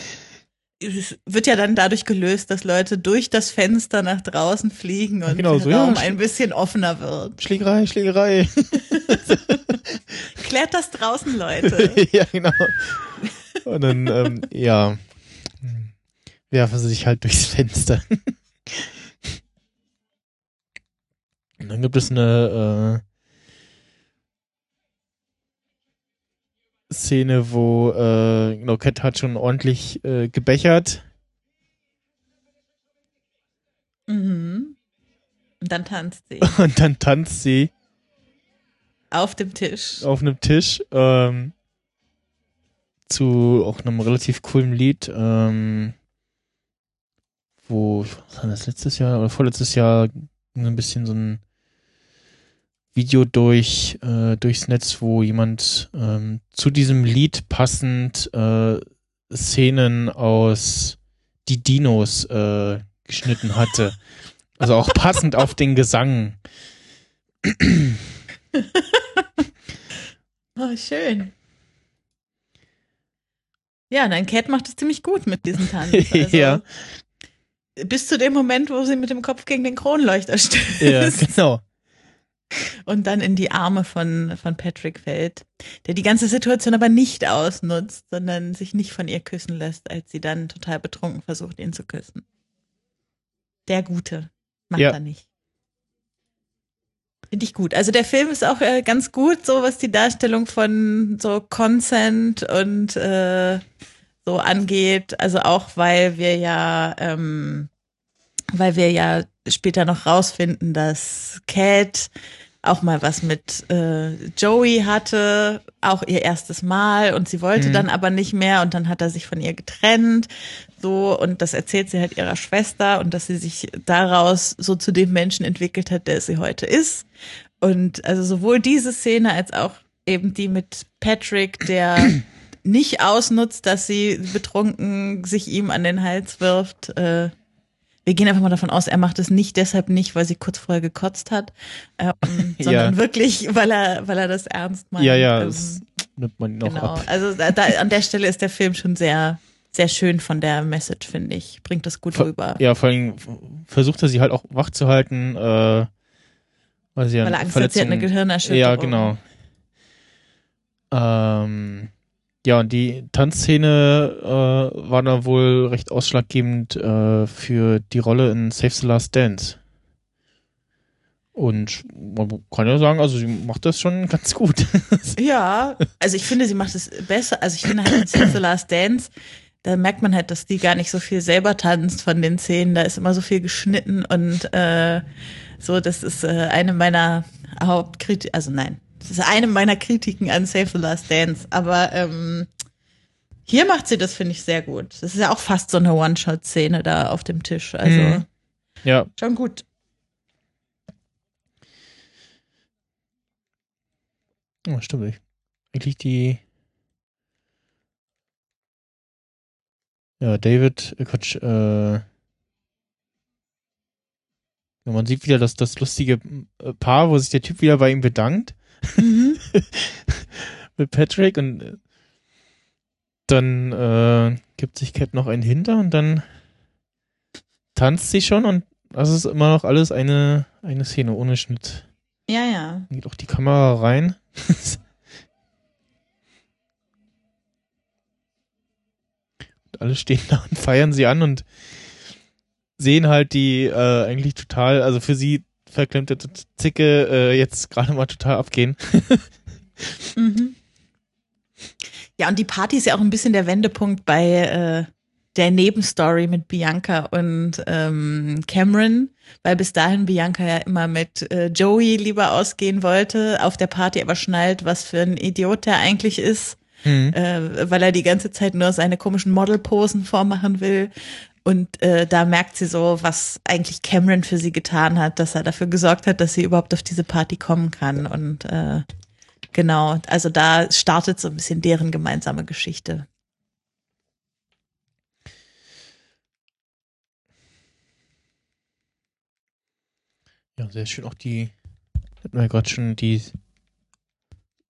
Es wird ja dann dadurch gelöst, dass Leute durch das Fenster nach draußen fliegen und
genau,
der
so, ja,
Raum
sch-
ein bisschen offener wird.
Schlägerei, Schlägerei.
Klärt das draußen, Leute.
ja, genau. Und dann, ähm, ja, werfen sie sich halt durchs Fenster. Und dann gibt es eine äh, Szene, wo äh, genau, Cat hat schon ordentlich äh, gebechert.
Mhm. Und dann tanzt sie
Und dann tanzt sie
auf dem Tisch.
auf einem Tisch ähm, zu auch einem relativ coolen Lied, ähm, wo, was war das letztes Jahr oder vorletztes Jahr ein bisschen so ein Video durch äh, durchs Netz, wo jemand ähm, zu diesem Lied passend äh, Szenen aus die Dinos äh, geschnitten hatte. Also auch passend auf den Gesang.
Oh, schön. Ja, nein, Cat macht es ziemlich gut mit diesem Tanz. Also,
Ja.
Bis zu dem Moment, wo sie mit dem Kopf gegen den Kronleuchter stößt
Ja, genau.
und dann in die Arme von, von Patrick fällt, der die ganze Situation aber nicht ausnutzt, sondern sich nicht von ihr küssen lässt, als sie dann total betrunken versucht, ihn zu küssen. Der Gute macht
Ja.
er nicht. Finde ich gut. Also der Film ist auch äh, ganz gut, so was die Darstellung von so Consent und äh, so angeht. Also auch, weil wir ja, ähm, weil wir ja später noch rausfinden, dass Cat auch mal was mit äh, Joey hatte, auch ihr erstes Mal. Und sie wollte
Mhm.
dann aber nicht mehr. Und dann hat er sich von ihr getrennt, so. Und das erzählt sie halt ihrer Schwester. Und dass sie sich daraus so zu dem Menschen entwickelt hat, der sie heute ist. Und also sowohl diese Szene als auch eben die mit Patrick, der nicht ausnutzt, dass sie betrunken sich ihm an den Hals wirft. Äh, wir gehen einfach mal davon aus, er macht es nicht deshalb nicht, weil sie kurz vorher gekotzt hat, ähm, sondern
Ja.
wirklich, weil er, weil er das ernst meint.
Ja, ja,
Ähm,
das nimmt man noch
genau.
ab.
Also da, an der Stelle ist der Film schon sehr, sehr schön von der Message, finde ich. Bringt das gut
Ver-
rüber.
Ja, vor allem versucht er sie halt auch wach zu halten, äh, weil sie ja
weil er Angst hat, sie hat eine Gehirnerschütterung.
Ja, genau. Ähm, ja, und die Tanzszene äh, war da wohl recht ausschlaggebend äh, für die Rolle in Save the Last Dance. Und man kann ja sagen, also sie macht das schon ganz gut.
Ja, also ich finde, sie macht es besser. Also ich finde halt in Save the Last Dance, da merkt man halt, dass die gar nicht so viel selber tanzt von den Szenen. Da ist immer so viel geschnitten und äh, so, das ist äh, eine meiner Hauptkritiken, also nein, das ist eine meiner Kritiken an Save the Last Dance. Aber ähm, hier macht sie das, finde ich, sehr gut. Das ist ja auch fast so eine One-Shot-Szene da auf dem Tisch. Also
Mhm. ja,
schon gut.
oh, stimmt. Ich- Eigentlich die. Ja, David, äh, Quatsch, äh, ja, man sieht wieder das, das lustige äh, Paar, wo sich der Typ wieder bei ihm bedankt.
Mhm.
mit Patrick und äh, dann äh, gibt sich Cap noch einen hinter und dann tanzt sie schon und das ist immer noch alles eine, eine Szene ohne Schnitt.
Ja, ja.
Dann geht auch die Kamera rein. und alle stehen da und feiern sie an und sehen halt die äh, eigentlich total, also für sie verklemmte Zicke äh, jetzt gerade mal total abgehen.
Mhm. Ja, und die Party ist ja auch ein bisschen der Wendepunkt bei äh, der Nebenstory mit Bianca und ähm, Cameron, weil bis dahin Bianca ja immer mit äh, Joey lieber ausgehen wollte, auf der Party aber schnallt, was für ein Idiot er eigentlich ist,
Mhm.
äh, weil er die ganze Zeit nur seine komischen Modelposen vormachen will. Und äh, da merkt sie so, was eigentlich Cameron für sie getan hat, dass er dafür gesorgt hat, dass sie überhaupt auf diese Party kommen kann. Und äh, genau, also da startet so ein bisschen deren gemeinsame Geschichte.
Ja, sehr schön. Auch die, hatten wir ja gerade schon die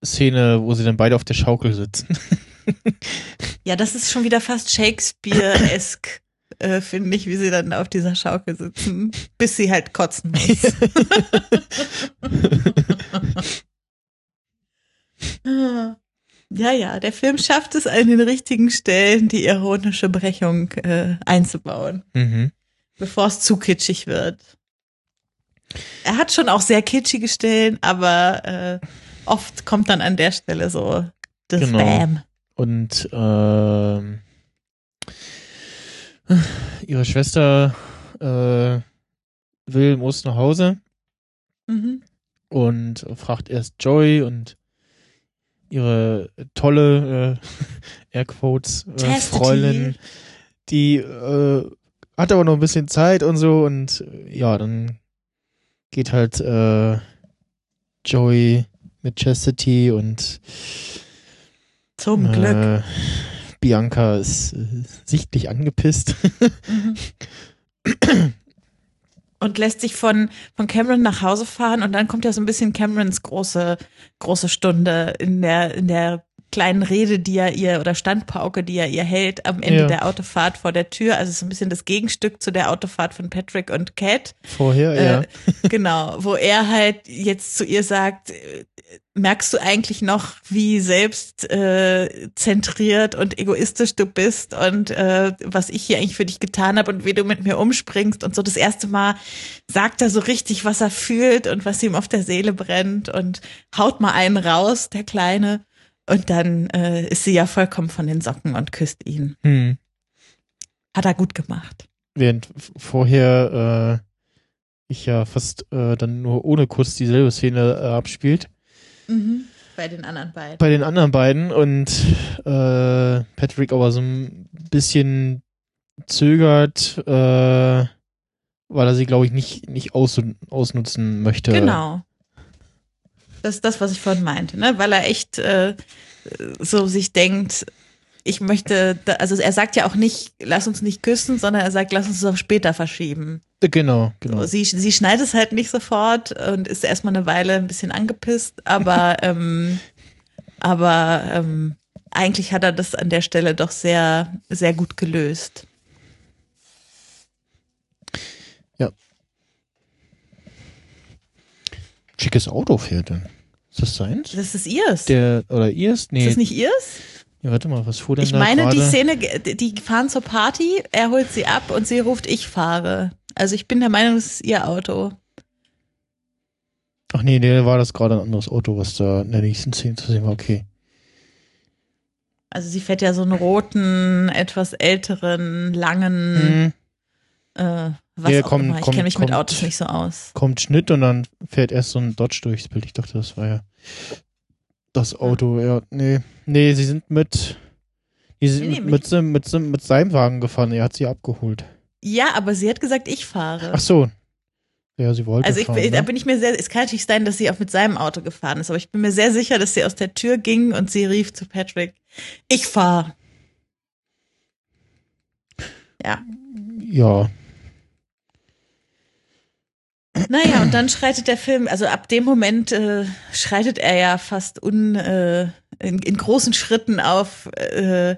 Szene, wo sie dann beide auf der Schaukel sitzen.
Ja, das ist schon wieder fast Shakespeare-esk, äh, finde ich, wie sie dann auf dieser Schaukel sitzen, bis sie halt kotzen muss. Ja, ja, der Film schafft es an den richtigen Stellen, die ironische Brechung äh, einzubauen,
mhm.
bevor es zu kitschig wird. Er hat schon auch sehr kitschige Stellen, aber äh, oft kommt dann an der Stelle so das
Genau.
Bam.
Und ähm, ihre Schwester äh, will, muss nach Hause
Mhm.
und fragt erst Joy und ihre tolle äh, Airquotes äh. Freundin, die äh, hat aber noch ein bisschen Zeit und so und äh, ja, dann geht halt äh, Joey mit Chastity und
Zum Glück.
Bianca ist äh, sichtlich angepisst.
Mhm. Und lässt sich von, von Cameron nach Hause fahren und dann kommt ja so ein bisschen Camerons große, große Stunde in der, in der kleinen Rede, die er ihr oder Standpauke, die er ihr hält am Ende
Ja.
der Autofahrt vor der Tür. Also so ein bisschen das Gegenstück zu der Autofahrt von Patrick und Cat.
Vorher, ja.
Äh, genau, wo er halt jetzt zu ihr sagt, merkst du eigentlich noch, wie selbst äh, zentriert und egoistisch du bist und äh, was ich hier eigentlich für dich getan habe und wie du mit mir umspringst und so das erste Mal sagt er so richtig, was er fühlt und was ihm auf der Seele brennt und haut mal einen raus, der Kleine. Und dann äh, ist sie ja vollkommen von den Socken und küsst ihn.
Hm.
Hat er gut gemacht.
Während vorher ich ja fast äh, dann nur ohne Kuss dieselbe Szene äh, abspielt.
Mhm. Bei den anderen beiden.
Bei den anderen beiden und äh, Patrick aber so ein bisschen zögert, äh, weil er sie, glaube ich, nicht, nicht aus, ausnutzen möchte.
Genau. Das ist das, was ich vorhin meinte, ne? Weil er echt äh, so sich denkt, ich möchte, da, also er sagt ja auch nicht, lass uns nicht küssen, sondern er sagt, lass uns es auf später verschieben.
Genau, genau.
Sie, sie schneidet es halt nicht sofort und ist erstmal eine Weile ein bisschen angepisst, aber, ähm, aber ähm, eigentlich hat er das an der Stelle doch sehr, sehr gut gelöst.
Ja. Schickes Auto fährt dann. Ist das seins?
Das ist ihrs.
Der, oder ihrs? Nee.
Ist das nicht ihrs?
Ja, warte mal, was fuhr denn
Ich
da
meine, die
gerade?
Szene, die fahren zur Party, er holt sie ab und sie ruft, ich fahre. Also ich bin der Meinung, es ist ihr Auto.
Ach nee, nee, war das gerade ein anderes Auto, was da in der nächsten Szene zu sehen war. Okay.
Also sie fährt ja so einen roten, etwas älteren, langen,
Hm.
äh, was
Ja,
auch
komm,
immer. Ich
komm,
kenne mich mit
kommt.
Autos nicht so aus.
Kommt Schnitt und dann fährt erst so ein Dodge durchs Bild. Ich dachte, das war ja das Auto. Ja, nee. Nee, sie sind mit. Die sind
Nee, nee,
mit, mit, mit, mit seinem Wagen gefahren. Er hat sie abgeholt.
Ja, aber sie hat gesagt, ich fahre.
Ach so. Ja, sie wollte
also ich,
fahren.
da
ne?
bin ich mir sehr, es kann natürlich sein, dass sie auch mit seinem Auto gefahren ist, aber ich bin mir sehr sicher, dass sie aus der Tür ging und sie rief zu Patrick, ich fahre. Ja.
Ja.
Naja, und dann schreitet der Film, also ab dem Moment äh, schreitet er ja fast un, äh, in, in großen Schritten auf äh,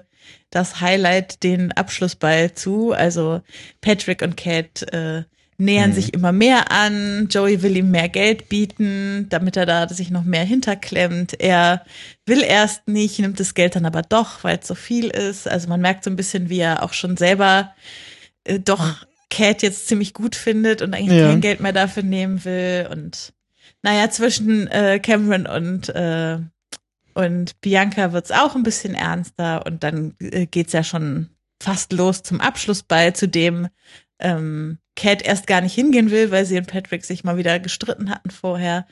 das Highlight, den Abschlussball zu. Also Patrick und Kat äh, nähern
Mhm.
sich immer mehr an. Joey will ihm mehr Geld bieten, damit er da sich noch mehr hinterklemmt. Er will erst nicht, nimmt das Geld dann aber doch, weil es so viel ist. Also man merkt so ein bisschen, wie er auch schon selber äh, doch Cat jetzt ziemlich gut findet und eigentlich
Ja.
kein Geld mehr dafür nehmen will. Und naja, zwischen äh, Cameron und, äh, und Bianca wird's auch ein bisschen ernster und dann äh, geht's ja schon fast los zum Abschlussball, zu dem ähm, Cat erst gar nicht hingehen will, weil sie und Patrick sich mal wieder gestritten hatten vorher.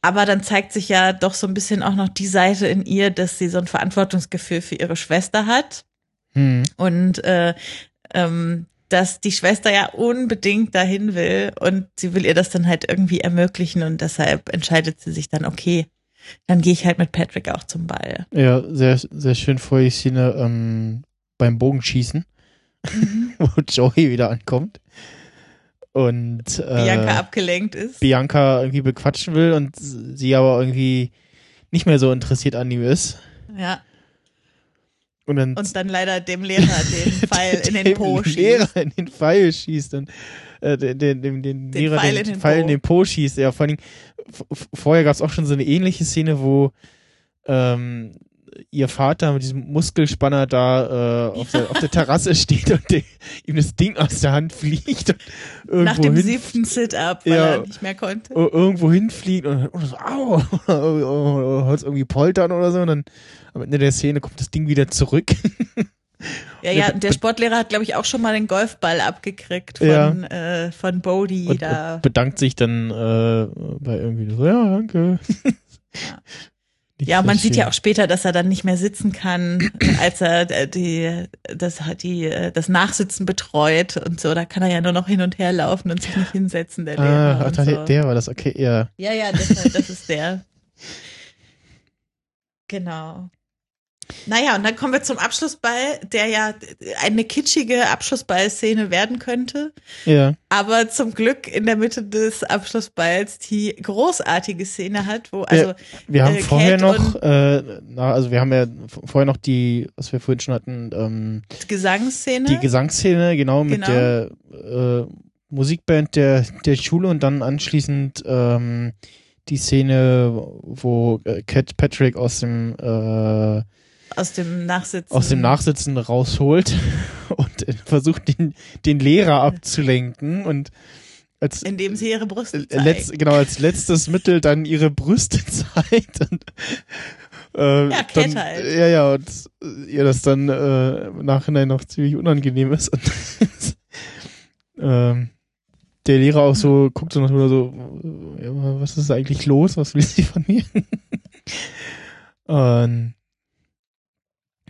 Aber dann zeigt sich ja doch so ein bisschen auch noch die Seite in ihr, dass sie so ein Verantwortungsgefühl für ihre Schwester hat
Hm.
und äh, ähm, dass die Schwester ja unbedingt dahin will und sie will ihr das dann halt irgendwie ermöglichen und deshalb entscheidet sie sich dann, okay, dann gehe ich halt mit Patrick auch zum Ball.
Ja, sehr, sehr schön vorher die Szene ähm, beim Bogenschießen, wo Joey wieder ankommt. Und äh,
Bianca abgelenkt ist.
Bianca irgendwie bequatschen will und sie aber irgendwie nicht mehr so interessiert an ihm ist.
Ja.
Und dann
Und dann leider dem Lehrer den Pfeil in den
dem
Po
Lehrer
schießt.
in den Pfeil schießt und äh, den, den, den, den Lehrer
Pfeil
den,
in den
Pfeil in den Po schießt. Ja, vor allen Dingen, vorher gab es auch schon so eine ähnliche Szene, wo ähm, ihr Vater mit diesem Muskelspanner da äh, auf, der, auf der Terrasse steht und der, ihm das Ding aus der Hand fliegt
Nach dem siebten Sit-Up, weil
Ja.
er nicht mehr konnte.
ir- irgendwo hinfliegt und, und so, au, hört irgendwie poltern oder so und dann am Ende der Szene kommt das Ding wieder zurück.
Ja, ja, der Sportlehrer hat, glaube ich, auch schon mal den Golfball abgekriegt von,
Ja.
äh, von Bodie
und,
da.
und bedankt sich dann äh, bei irgendwie so, ja, danke.
Ja,
so
man sieht ja auch später, dass er dann nicht mehr sitzen kann, als er äh, die, das, die, äh, das Nachsitzen betreut und so. Da kann er ja nur noch hin und her laufen und sich nicht hinsetzen, der Lehrer.
Ah, ach,
so.
der war das, okay, ja.
Ja, ja, das, das ist der. Genau. Naja, und dann kommen wir zum Abschlussball, der ja eine kitschige Abschlussballszene werden könnte,
Ja,
aber zum Glück in der Mitte des Abschlussballs die großartige Szene hat, wo also
wir haben
Äh,
vorher
Cat
noch, äh, na, also wir haben ja vorher noch die, was wir vorhin schon hatten, ähm,
Gesangsszene.
die Gesangsszene, genau, mit
Genau.
der äh, Musikband der, der Schule und dann anschließend ähm, die Szene, wo äh, Cat Patrick aus dem äh,
aus dem Nachsitzen.
aus dem Nachsitzen rausholt und versucht den, den Lehrer abzulenken und als
indem sie ihre Brüste zeigen.
letzt, genau als letztes Mittel dann ihre Brüste zeigt und äh,
Ja,
dann,
halt.
ja ja und ihr das dann äh, im Nachhinein noch ziemlich unangenehm ist und ähm, der Lehrer auch so guckt so nach mir so, ja, was ist eigentlich los? Was will sie von mir? und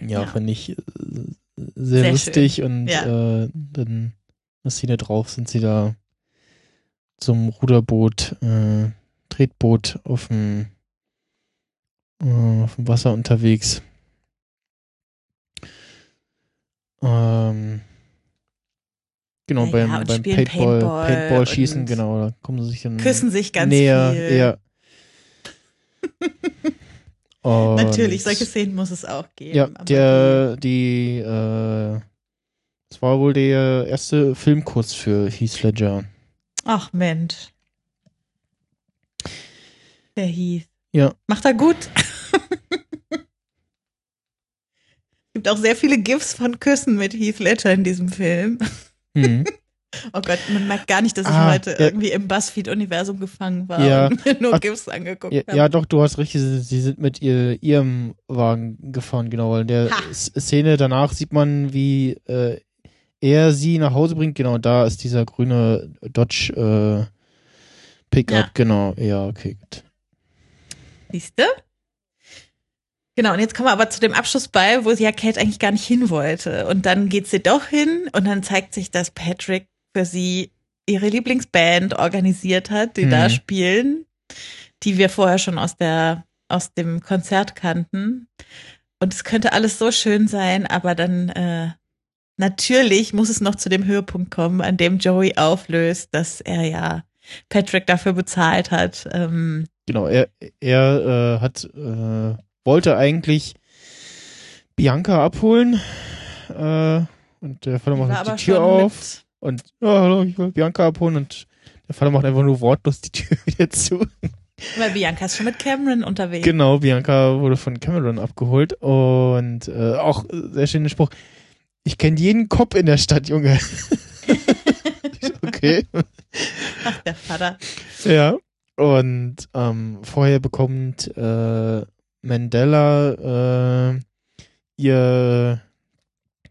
ja,
Ja.
fand ich äh, sehr,
Sehr
lustig
schön.
und
Ja.
äh, dann ist sie da drauf, sind sie da zum Ruderboot, äh, Tretboot auf dem, äh, auf dem Wasser unterwegs. Ähm, genau,
Ja,
beim, beim Paintball,
Paintball
Paintball schießen, genau, da kommen sie sich dann
Küssen sich ganz
näher.
viel.
Ja. Und-
Natürlich, solche Szenen muss es auch geben.
Ja, der, die, äh, das war wohl der erste Filmkurs für Heath Ledger.
Ach Mensch. Der Heath.
Ja.
Macht er gut. Es gibt auch sehr viele GIFs von Küssen mit Heath Ledger in diesem Film.
Mhm.
Oh Gott, man merkt gar nicht, dass ich
Ah,
heute
ja.
irgendwie im Buzzfeed-Universum gefangen war
Ja.
und mir nur
Ach,
GIFs angeguckt
Ja,
habe.
ja, doch, du hast recht, sie, sie sind mit ihr, ihrem Wagen gefahren, genau, weil in der
Ha.
Szene danach sieht man, wie äh, er sie nach Hause bringt, genau, da ist dieser grüne Dodge äh, Pickup, genau, ja, okay, gut.
Siehste? Genau, und jetzt kommen wir aber zu dem Abschlussball, wo sie ja Kate eigentlich gar nicht hin wollte. Und dann geht sie doch hin und dann zeigt sich, dass Patrick für sie ihre Lieblingsband organisiert hat, die
Mhm.
da spielen, die wir vorher schon aus der, aus dem Konzert kannten. Und es könnte alles so schön sein, aber dann, äh, natürlich muss es noch zu dem Höhepunkt kommen, an dem Joey auflöst, dass er ja Patrick dafür bezahlt hat, ähm,
Genau, er, er äh, hat, äh, wollte eigentlich Bianca abholen äh, und der Vater macht
aber
die Tür auf und ja, hallo, ich will Bianca abholen und der Vater macht einfach nur wortlos die Tür wieder zu.
Weil Bianca ist schon mit Cameron unterwegs.
Genau, Bianca wurde von Cameron abgeholt und äh, auch sehr schöner Spruch. Ich kenne jeden Kopf in der Stadt, Junge. Okay.
Ach, der Vater.
Ja. Und ähm, vorher bekommt äh, Mandela äh, ihr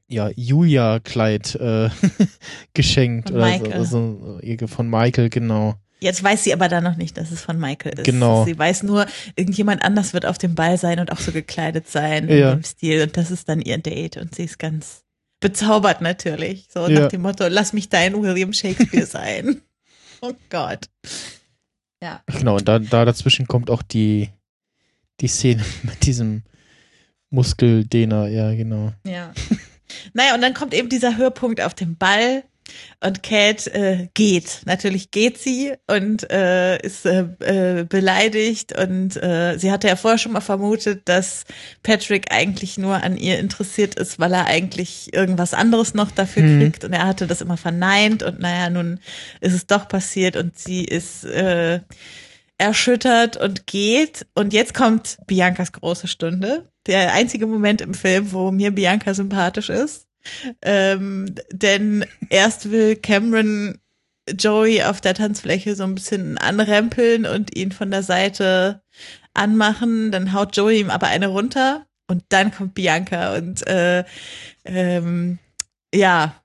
ja, Julia-Kleid äh, geschenkt.
Von
oder
Michael.
So, so, ihr- von Michael, genau.
Jetzt weiß sie aber da noch nicht, dass es von Michael ist.
Genau.
Sie weiß nur, irgendjemand anders wird auf dem Ball sein und auch so gekleidet sein
Ja.
in dem Stil. Und das ist dann ihr Date. Und sie ist ganz bezaubert natürlich. So
Ja.
nach dem Motto, lass mich dein William Shakespeare sein. oh Gott. Ja.
Genau, und da, da dazwischen kommt auch die, die Szene mit diesem Muskeldehner, ja, genau.
Ja. Naja, und dann kommt eben dieser Höhepunkt auf dem Ball und Kate äh, geht. Natürlich geht sie und äh, ist äh, äh, beleidigt und äh, sie hatte ja vorher schon mal vermutet, dass Patrick eigentlich nur an ihr interessiert ist, weil er eigentlich irgendwas anderes noch dafür
Mhm.
kriegt und er hatte das immer verneint und naja, nun ist es doch passiert und sie ist äh, erschüttert und geht. Und jetzt kommt Biancas große Stunde. Der einzige Moment im Film, wo mir Bianca sympathisch ist. Ähm, denn erst will Cameron Joey auf der Tanzfläche so ein bisschen anrempeln und ihn von der Seite anmachen. Dann haut Joey ihm aber eine runter und dann kommt Bianca und äh, ähm, ja,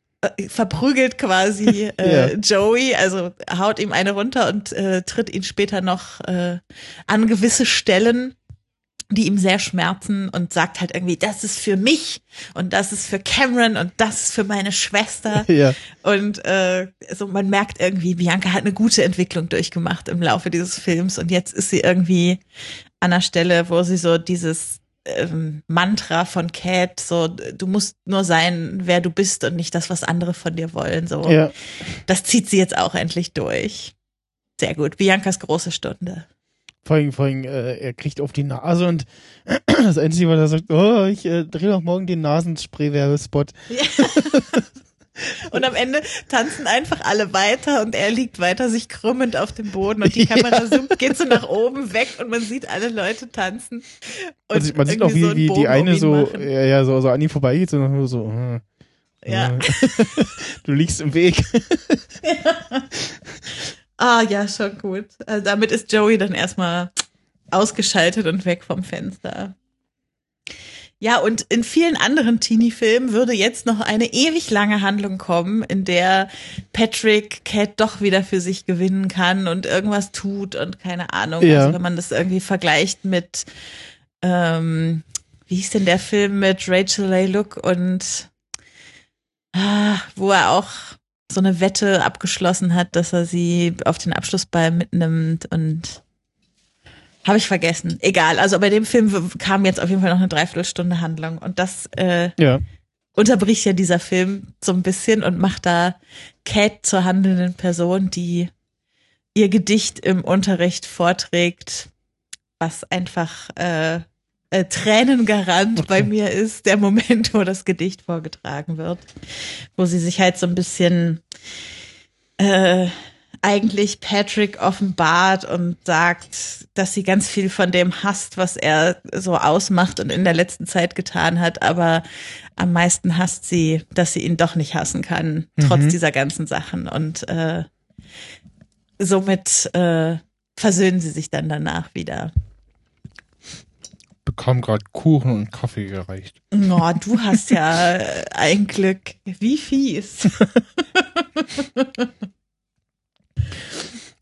verprügelt quasi äh,
Ja.
Joey, also haut ihm eine runter und äh, tritt ihn später noch äh, an gewisse Stellen, die ihm sehr schmerzen und sagt halt irgendwie, das ist für mich und das ist für Cameron und das ist für meine Schwester.
Ja,
Und äh, also man merkt irgendwie, Bianca hat eine gute Entwicklung durchgemacht im Laufe dieses Films und jetzt ist sie irgendwie an der Stelle, wo sie so dieses ähm, Mantra von Cat, so du musst nur sein, wer du bist und nicht das, was andere von dir wollen. So,
ja.
das zieht sie jetzt auch endlich durch. Sehr gut, Biancas große Stunde.
Vor allem, vor allem äh, er kriegt auf die Nase und das Einzige, was er sagt, oh, ich äh, drehe doch morgen den Nasenspray-Werbespot.
Und am Ende tanzen einfach alle weiter und er liegt weiter sich krümmend auf dem Boden und die Kamera
Ja.
zoomt, geht so nach oben weg und man sieht alle Leute tanzen.
Man sieht, man sieht auch, wie,
so
wie die eine
um
so,
machen.
ja, ja, so, so an ihm vorbeigeht und dann nur so, äh,
Ja.
du liegst im Weg.
Ah, ja, schon gut. Also damit ist Joey dann erstmal ausgeschaltet und weg vom Fenster. Ja, und in vielen anderen Teenie-Filmen würde jetzt noch eine ewig lange Handlung kommen, in der Patrick Cat doch wieder für sich gewinnen kann und irgendwas tut und keine Ahnung.
Ja.
Also wenn man das irgendwie vergleicht mit, ähm, wie hieß denn der Film mit Rachel Look und ah, wo er auch so eine Wette abgeschlossen hat, dass er sie auf den Abschlussball mitnimmt und habe ich vergessen. Egal. Also bei dem Film kam jetzt auf jeden Fall noch eine Dreiviertelstunde Handlung und das äh,
Ja.
unterbricht ja dieser Film so ein bisschen und macht da Cat zur handelnden Person, die ihr Gedicht im Unterricht vorträgt, was einfach äh, äh, Tränengarant bei mir ist, der Moment, wo das Gedicht vorgetragen wird, wo sie sich halt so ein bisschen äh, eigentlich Patrick offenbart und sagt, dass sie ganz viel von dem hasst, was er so ausmacht und in der letzten Zeit getan hat, aber am meisten hasst sie, dass sie ihn doch nicht hassen kann, trotz
Mhm.
dieser ganzen Sachen. Und äh, somit äh, versöhnen sie sich dann danach wieder.
Bekam gerade Kuchen und Kaffee gereicht.
Oh, du hast ja ein Glück. Wie fies.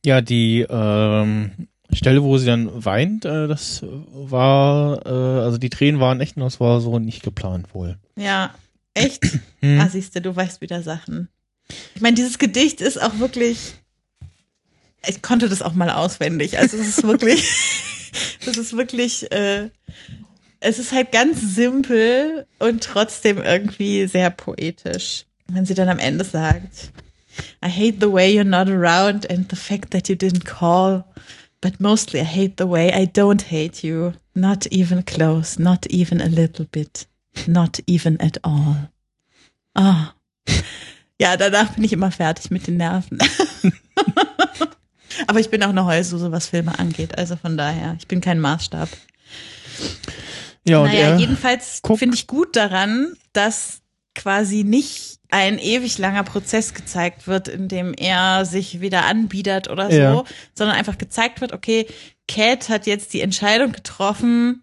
Ja, die ähm, Stelle, wo sie dann weint, äh, das war, äh, also die Tränen waren echt, und das war so nicht geplant wohl.
Ja, echt?
Hm.
Ah, siehst du, du weißt wieder Sachen. Ich meine, dieses Gedicht ist auch wirklich. Ich konnte das auch mal auswendig. Also es ist wirklich, es ist wirklich, äh, es ist halt ganz simpel und trotzdem irgendwie sehr poetisch. Wenn sie dann am Ende sagt, I hate the way you're not around and the fact that you didn't call, but mostly I hate the way I don't hate you. Not even close, not even a little bit, not even at all. Ah. Ja, danach bin ich immer fertig mit den Nerven. Aber ich bin auch eine Heulsuse, was Filme angeht. Also von daher, ich bin kein Maßstab.
Ja,
naja, jedenfalls finde ich gut daran, dass quasi nicht ein ewig langer Prozess gezeigt wird, in dem er sich wieder anbiedert oder so,
Ja.
sondern einfach gezeigt wird, okay, Cat hat jetzt die Entscheidung getroffen,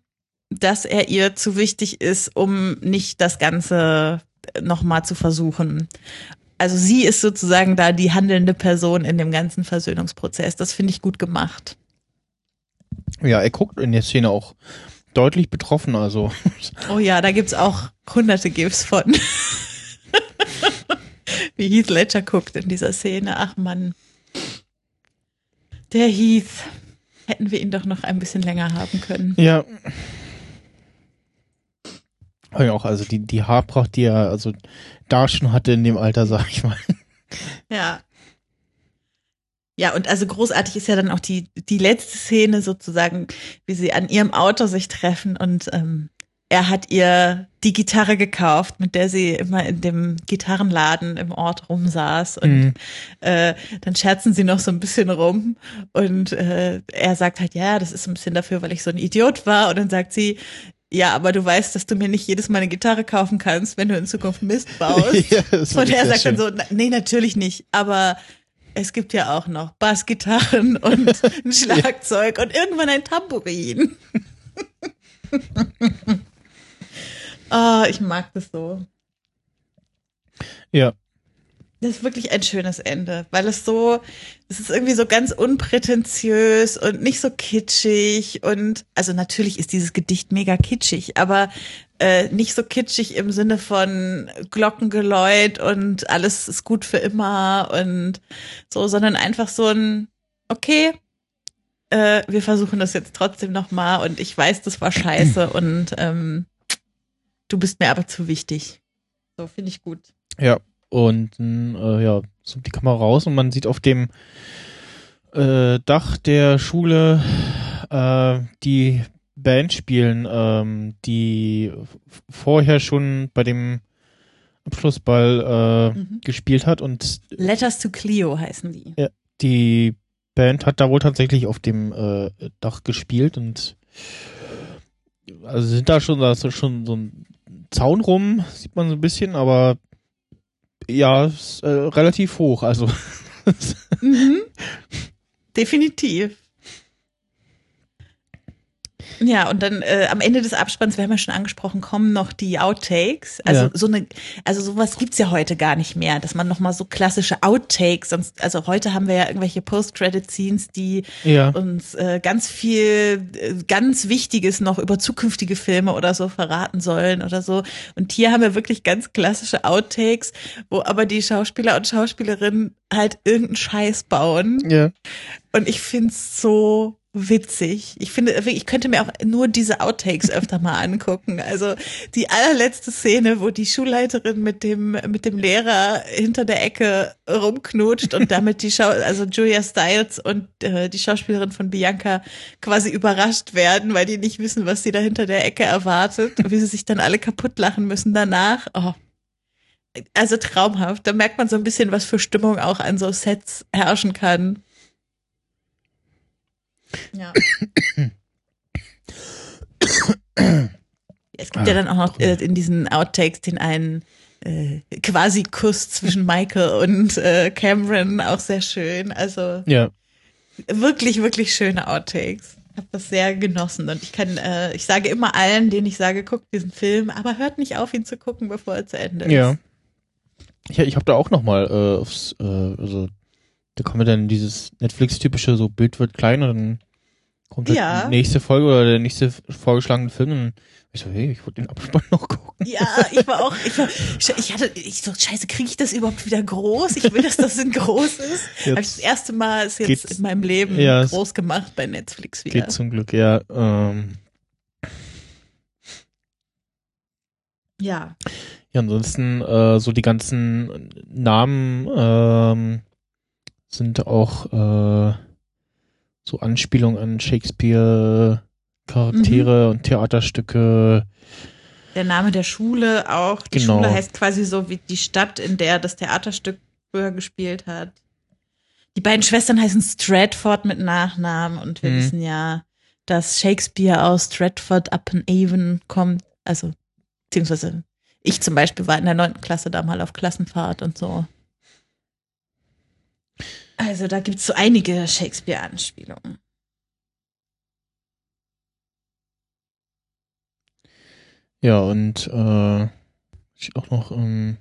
dass er ihr zu wichtig ist, um nicht das Ganze nochmal zu versuchen. Also sie ist sozusagen da die handelnde Person in dem ganzen Versöhnungsprozess. Das finde ich gut gemacht.
ja, er guckt in der Szene auch deutlich betroffen, also.
Oh ja, da gibt's auch hunderte GIFs von. Wie Heath Ledger guckt in dieser Szene. Ach Mann. Der Heath. Hätten wir ihn doch noch ein bisschen länger haben können.
Ja. Ja, auch, also die, die Haarpracht, die er also da schon hatte in dem Alter, sag ich mal.
Ja. Ja, und also großartig ist ja dann auch die, die letzte Szene sozusagen, wie sie an ihrem Auto sich treffen und ähm, er hat ihr die Gitarre gekauft, mit der sie immer in dem Gitarrenladen im Ort rumsaß und
Mhm.
äh, dann scherzen sie noch so ein bisschen rum und äh, er sagt halt, ja, das ist ein bisschen dafür, weil ich so ein Idiot war und dann sagt sie, ja, aber du weißt, dass du mir nicht jedes Mal eine Gitarre kaufen kannst, wenn du in Zukunft Mist baust.
Ja,
Und er sagt dann
schön.
so, "Na, nee, natürlich nicht, aber es gibt ja auch noch Bassgitarren und ein Schlagzeug und irgendwann ein Tambourin. Ah, ich mag das so.
Ja.
Das ist wirklich ein schönes Ende, weil es so, es ist irgendwie so ganz unprätentiös und nicht so kitschig und, also natürlich ist dieses Gedicht mega kitschig, aber äh, nicht so kitschig im Sinne von Glockengeläut und alles ist gut für immer und so, sondern einfach so ein, okay, äh, wir versuchen das jetzt trotzdem nochmal und ich weiß, das war scheiße und ähm, du bist mir aber zu wichtig. So, finde ich gut.
Ja. Und äh, ja, zoomt die Kamera raus und man sieht auf dem äh, Dach der Schule äh, die Band spielen, ähm, die vorher schon bei dem Abschlussball äh,
Mhm.
gespielt hat und
Letters to Cleo heißen die.
die Band hat da wohl tatsächlich auf dem äh, Dach gespielt und also sind da schon, da ist schon so ein Zaun rum, sieht man so ein bisschen, aber ja, ist, äh, relativ hoch, also
Mhm. Definitiv. Ja, und dann äh, am Ende des Abspanns, wir haben ja schon angesprochen, kommen noch die Outtakes. Also
Ja.
so eine, also sowas gibt's ja heute gar nicht mehr, dass man noch mal so klassische Outtakes, sonst, also heute haben wir ja irgendwelche Post-Credit-Scenes, die
Ja.
uns äh, ganz viel, äh, ganz Wichtiges noch über zukünftige Filme oder so verraten sollen oder so. Und hier haben wir wirklich ganz klassische Outtakes, wo aber die Schauspieler und Schauspielerinnen halt irgendeinen Scheiß bauen.
Ja.
Und ich find's so witzig. Ich finde, ich könnte mir auch nur diese Outtakes öfter mal angucken. Also die allerletzte Szene, wo die Schulleiterin mit dem mit dem Lehrer hinter der Ecke rumknutscht und damit die Schau also Julia Stiles und äh, die Schauspielerin von Bianca quasi überrascht werden, weil die nicht wissen, was sie da hinter der Ecke erwartet und wie sie sich dann alle kaputt lachen müssen danach. Oh. Also traumhaft. Da merkt man so ein bisschen, was für Stimmung auch an so Sets herrschen kann. Ja. Es gibt ja dann auch noch äh, in diesen Outtakes den einen äh, quasi Kuss zwischen Michael und äh, Cameron, auch sehr schön. Also
Ja.
wirklich, wirklich schöne Outtakes. Ich habe das sehr genossen und ich kann, äh, ich sage immer allen, denen ich sage, guckt diesen Film, aber hört nicht auf, ihn zu gucken, bevor er zu Ende ist.
Ja. Ich, ich habe da auch noch mal äh, aufs, äh, also da kommt ja dann dieses Netflix-typische, so Bild wird klein und dann kommt halt
Ja.
die nächste Folge oder der nächste vorgeschlagene Film und ich so, hey, ich wollte den Abspann noch gucken.
Ja, ich war auch, ich, war, ich hatte, ich so, scheiße, kriege ich das überhaupt wieder groß? Ich will, dass das in groß ist. Habe ich das erste Mal ist jetzt in meinem Leben
Ja,
groß gemacht bei Netflix wieder.
Geht zum Glück, ja. Ähm,
Ja,
ja, ansonsten äh, so die ganzen Namen ähm, sind auch äh, so Anspielungen an Shakespeare Charaktere und Theaterstücke.
der Name der Schule auch. Die
Genau.
Schule heißt quasi so wie die Stadt, in der das Theaterstück früher gespielt hat. Die beiden Schwestern heißen Stratford mit Nachnamen und wir
Mhm.
wissen ja, dass Shakespeare aus Stratford upon Avon kommt. Also, beziehungsweise ich zum Beispiel war in der neunten Klasse da mal auf Klassenfahrt und so. Also da gibt's so einige Shakespeare-Anspielungen.
Ja, und äh, auch noch, ähm,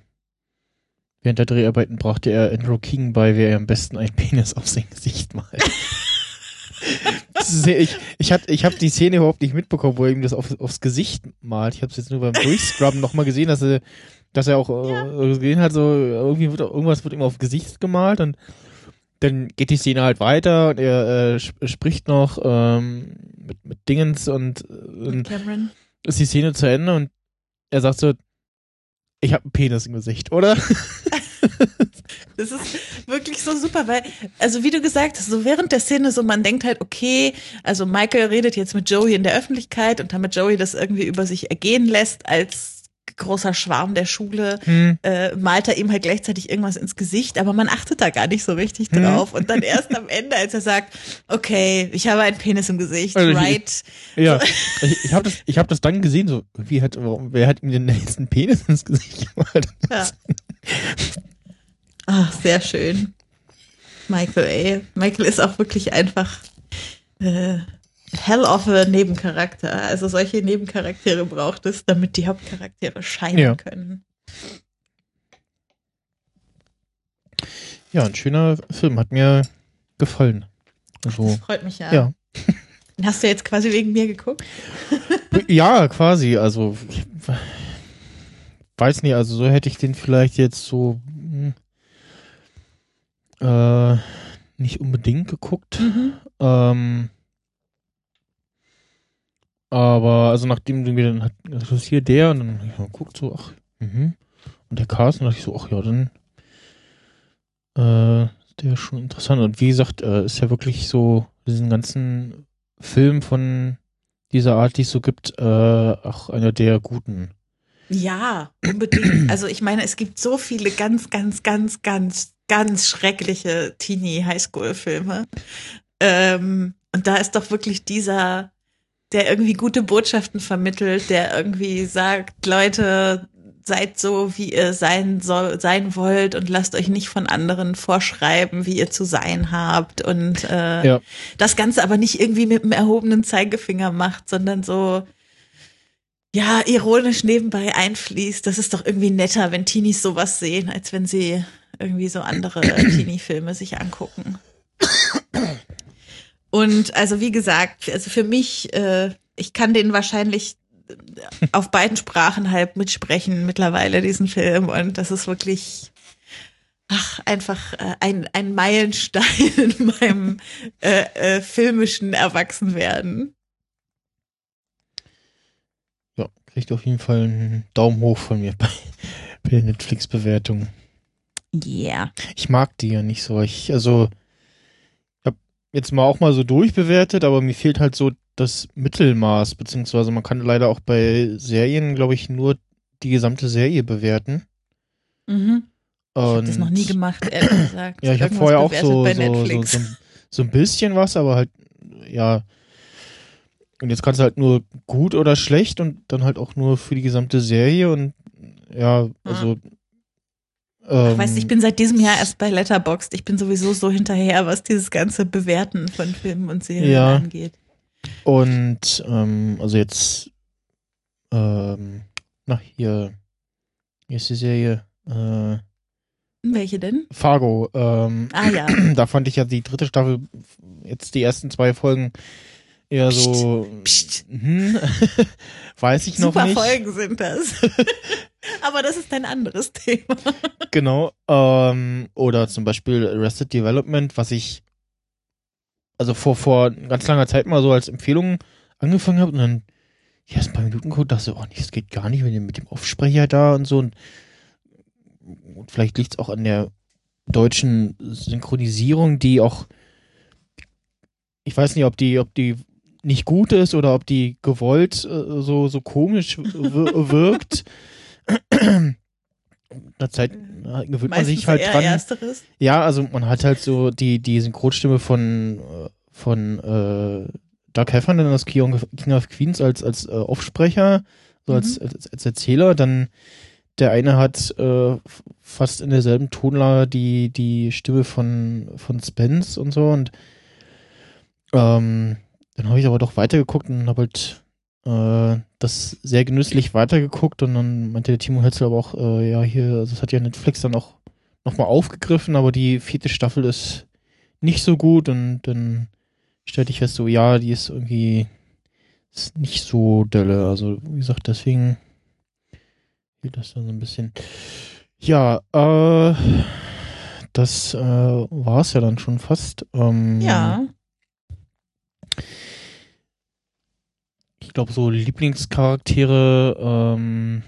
während der Dreharbeiten brachte er Andrew King bei, wer er am besten einen Penis auf sein Gesicht malt. Sehr- ich ich, hat- ich habe die Szene überhaupt nicht mitbekommen, wo er ihm das auf, aufs Gesicht malt. Ich habe es jetzt nur beim Durchscrubben nochmal gesehen, dass er, dass er auch äh, gesehen hat, so irgendwie wird irgendwas wird ihm auf Gesicht gemalt und dann geht die Szene halt weiter und er äh, sp- spricht noch ähm, mit, mit Dingens und, und
Cameron?
ist die Szene zu Ende und er sagt so, ich habe einen Penis im Gesicht, oder?
Das ist wirklich so super, weil, also wie du gesagt hast, so während der Szene so, man denkt halt, okay, also Michael redet jetzt mit Joey in der Öffentlichkeit und damit Joey das irgendwie über sich ergehen lässt als großer Schwarm der Schule,
Hm.
äh, malt er ihm halt gleichzeitig irgendwas ins Gesicht, aber man achtet da gar nicht so richtig
Hm.
drauf. Und dann erst am Ende, als er sagt, okay, ich habe einen Penis im Gesicht,
Also ich-
right?
Ja, ich, ich habe das, ich hab das dann gesehen, so, wie hat, warum, wer hat ihm den nächsten Penis ins Gesicht gemalt?
Ja. Ach, sehr schön. Michael, ey. Michael ist auch wirklich einfach äh, hell of a Nebencharakter. Also solche Nebencharaktere braucht es, damit die Hauptcharaktere scheinen
Ja.
können.
Ja, ein schöner Film, hat mir gefallen.
Das
Also,
freut mich ja.
ja.
Den Hast du jetzt quasi wegen mir geguckt?
Ja, quasi, also, ich weiß nicht, also so hätte ich den vielleicht jetzt so, hm, äh, nicht unbedingt geguckt.
Mhm.
Ähm, aber also nachdem du mir dann hat, das ist hier der und dann ich mal geguckt so, ach, mhm. Und der Cast, und dachte ich so, ach ja, dann äh, ist der ist schon interessant. Und wie gesagt, äh, ist ja wirklich so, diesen ganzen Film von dieser Art, die es so gibt, äh, auch einer der guten.
Ja, unbedingt. Also ich meine, es gibt so viele ganz, ganz, ganz, ganz, ganz schreckliche Teenie-Highschool-Filme. Ähm, und da ist doch wirklich dieser, der irgendwie gute Botschaften vermittelt, der irgendwie sagt, Leute, seid so, wie ihr sein soll, sein wollt und lasst euch nicht von anderen vorschreiben, wie ihr zu sein habt und äh,
Ja.
das Ganze aber nicht irgendwie mit einem erhobenen Zeigefinger macht, sondern so ja ironisch nebenbei einfließt. Das ist doch irgendwie netter, wenn Teenies sowas sehen, als wenn sie irgendwie so andere Teenie-Filme sich angucken. Und also wie gesagt, also für mich, äh, ich kann den wahrscheinlich auf beiden Sprachen halb mitsprechen mittlerweile, diesen Film. Und das ist wirklich ach, einfach äh, ein, ein Meilenstein in meinem äh, äh, filmischen Erwachsenwerden.
Ja, kriegt auf jeden Fall einen Daumen hoch von mir bei, bei der Netflix-Bewertung.
Yeah.
Ich mag die ja nicht so. Ich, also, jetzt mal auch mal so durchbewertet, aber mir fehlt halt so das Mittelmaß, beziehungsweise man kann leider auch bei Serien, glaube ich, nur die gesamte Serie bewerten.
Mhm. Ich habe das noch nie gemacht, ehrlich gesagt.
Ja, ich habe vorher auch so, so, so, so, so ein bisschen was, aber halt, ja. Und jetzt kannst du halt nur gut oder schlecht und dann halt auch nur für die gesamte Serie und ja, also. Ähm,
Weißt ich bin seit diesem Jahr erst bei Letterboxd. Ich bin sowieso so hinterher, was dieses ganze Bewerten von Filmen und Serien
Ja.
angeht.
Und ähm, also jetzt, ähm, na hier, hier ist die Serie, äh,
Welche denn?
Fargo. Ähm,
Ah ja.
da fand ich ja die dritte Staffel, jetzt die ersten zwei Folgen eher so,
Psst.
hm, weiß ich noch
Super
nicht.
Folgen sind das. Aber das ist ein anderes Thema.
Genau. Ähm, oder zum Beispiel Arrested Development, was ich also vor, vor ganz langer Zeit mal so als Empfehlung angefangen habe und dann ja, erst ein paar Minuten geguckt, dachte so, oh nee, das geht gar nicht mit dem, mit dem Aufsprecher da und so. Und, und vielleicht liegt es auch an der deutschen Synchronisierung, die auch ich weiß nicht, ob die, ob die nicht gut ist oder ob die gewollt äh, so, so komisch wir wirkt. Der Zeit gewöhnt man sich halt dran.
Ersteres.
Ja, also man hat halt so die, die Synchronstimme von, äh, von äh, Doug Heffernan aus King of, King of Queens als, als äh, Aufsprecher, so als, als, als Erzähler. Dann der eine hat äh, fast in derselben Tonlage die, die Stimme von, von Spence und so. Und ähm, dann habe ich aber doch weitergeguckt und habe halt äh, das sehr genüsslich weitergeguckt und dann meinte der Timo Hölzel aber auch, äh, ja, hier, also das hat ja Netflix dann auch nochmal aufgegriffen, aber die vierte Staffel ist nicht so gut und dann stellte ich fest, so, ja, die ist irgendwie ist nicht so dolle. Also, wie gesagt, deswegen fehlt das dann so ein bisschen. Ja, äh, das äh, war es ja dann schon fast. Ähm,
Ja.
Ich glaube, so Lieblingscharaktere, ähm,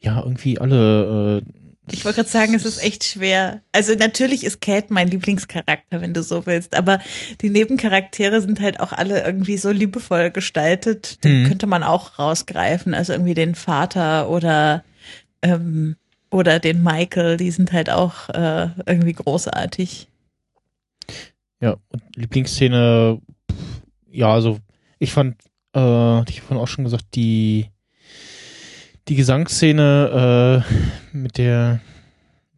ja, irgendwie alle. Äh,
Ich wollte gerade sagen, es ist echt schwer. Also natürlich ist Kate mein Lieblingscharakter, wenn du so willst, aber die Nebencharaktere sind halt auch alle irgendwie so liebevoll gestaltet. Den
Hm.
könnte man auch rausgreifen. Also irgendwie den Vater oder ähm, oder den Michael, die sind halt auch äh, irgendwie großartig.
Ja, und Lieblingsszene, ja, also ich fand, äh, hatte ich vorhin auch schon gesagt, die, die Gesangsszene äh, mit der,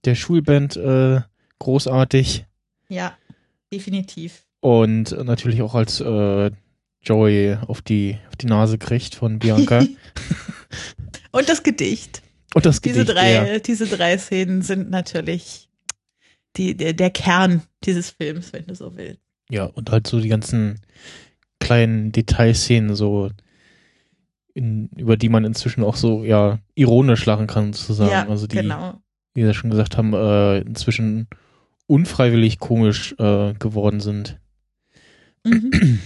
der Schulband äh, großartig
Ja, definitiv.
und natürlich auch als äh, Joey auf die, auf die Nase kriegt von Bianca.
Und das Gedicht.
und das
Diese
Gedicht,
drei,
ja.
diese drei Szenen sind natürlich die, der, der Kern dieses Films, wenn du so willst.
Ja, und halt so die ganzen kleinen Detailszenen, so in, über die man inzwischen auch so, ja, ironisch lachen kann, sozusagen.
ja,
also die,
genau.
wie wir schon gesagt haben, äh, inzwischen unfreiwillig komisch äh, geworden sind.
Mhm.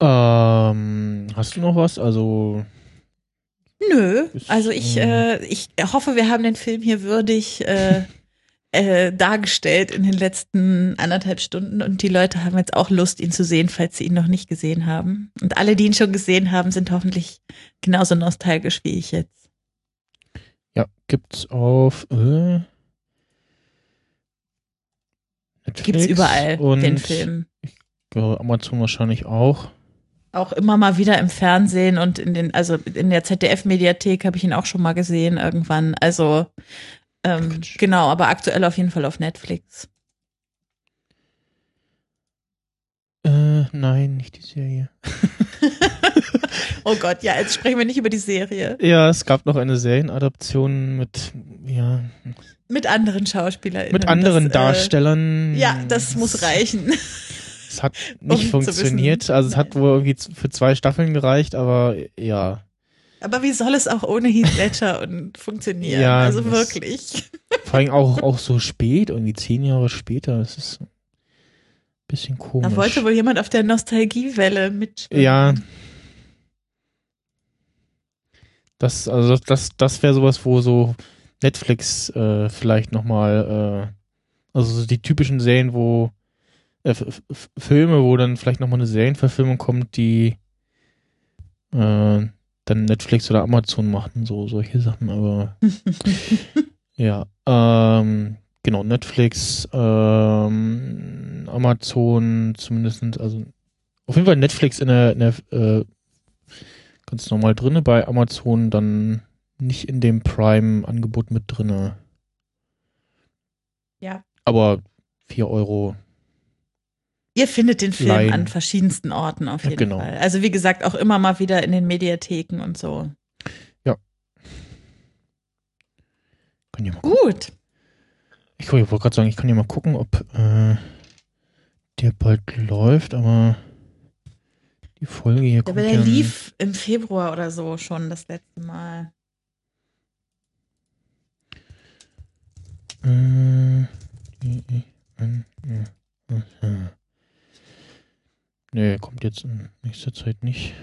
Ähm, hast du noch was? Also,
Nö, also ich, äh, ich hoffe, wir haben den Film hier würdig äh, äh, dargestellt in den letzten anderthalb Stunden und die Leute haben jetzt auch Lust, ihn zu sehen, falls sie ihn noch nicht gesehen haben. Und alle, die ihn schon gesehen haben, sind hoffentlich genauso nostalgisch wie ich jetzt.
ja, gibt's auf äh, Netflix
Gibt's überall den Film.
Amazon wahrscheinlich auch.
auch immer mal wieder im Fernsehen und in den, also in der ZDF-Mediathek habe ich ihn auch schon mal gesehen irgendwann. Also ähm, genau, aber aktuell auf jeden Fall auf Netflix.
Äh, nein, nicht die Serie.
oh Gott, ja, jetzt sprechen wir nicht über die Serie.
Ja, es gab noch eine Serienadaption mit, ja.
Mit anderen Schauspielern.
Mit anderen das, Darstellern.
Äh, ja, das muss reichen.
Es hat nicht um funktioniert. Also es Nein. hat wohl irgendwie für zwei Staffeln gereicht, aber ja.
Aber wie soll es auch ohne Heath Ledger und funktionieren? Ja, also wirklich.
Vor allem auch, auch so spät, irgendwie zehn Jahre später. Das ist ein bisschen komisch.
Da wollte wohl jemand auf der Nostalgiewelle mitspielen.
Ja. Das, also das, das wäre sowas, wo so Netflix äh, vielleicht nochmal, äh, also so die typischen Serien, wo äh, Filme, wo dann vielleicht nochmal eine Serienverfilmung kommt, die äh, dann Netflix oder Amazon machen, so solche Sachen, aber ja, ähm, genau, Netflix, ähm, Amazon zumindest, also auf jeden Fall Netflix in der, in der äh, ganz normal drinne, bei Amazon dann nicht in dem Prime-Angebot mit drinne.
Ja.
Aber 4 Euro
Ihr findet den Film Line. an verschiedensten Orten auf jeden ja, genau. Fall. Also wie gesagt, auch immer mal wieder in den Mediatheken und so.
Ja.
Ja Gut.
Ich, ich wollte gerade sagen, ich kann ja mal gucken, ob äh, der bald läuft, aber die Folge hier
kommt. Aber der ja lief im Februar oder so schon das letzte Mal.
Äh, ja. Nee, kommt jetzt in nächster Zeit nicht.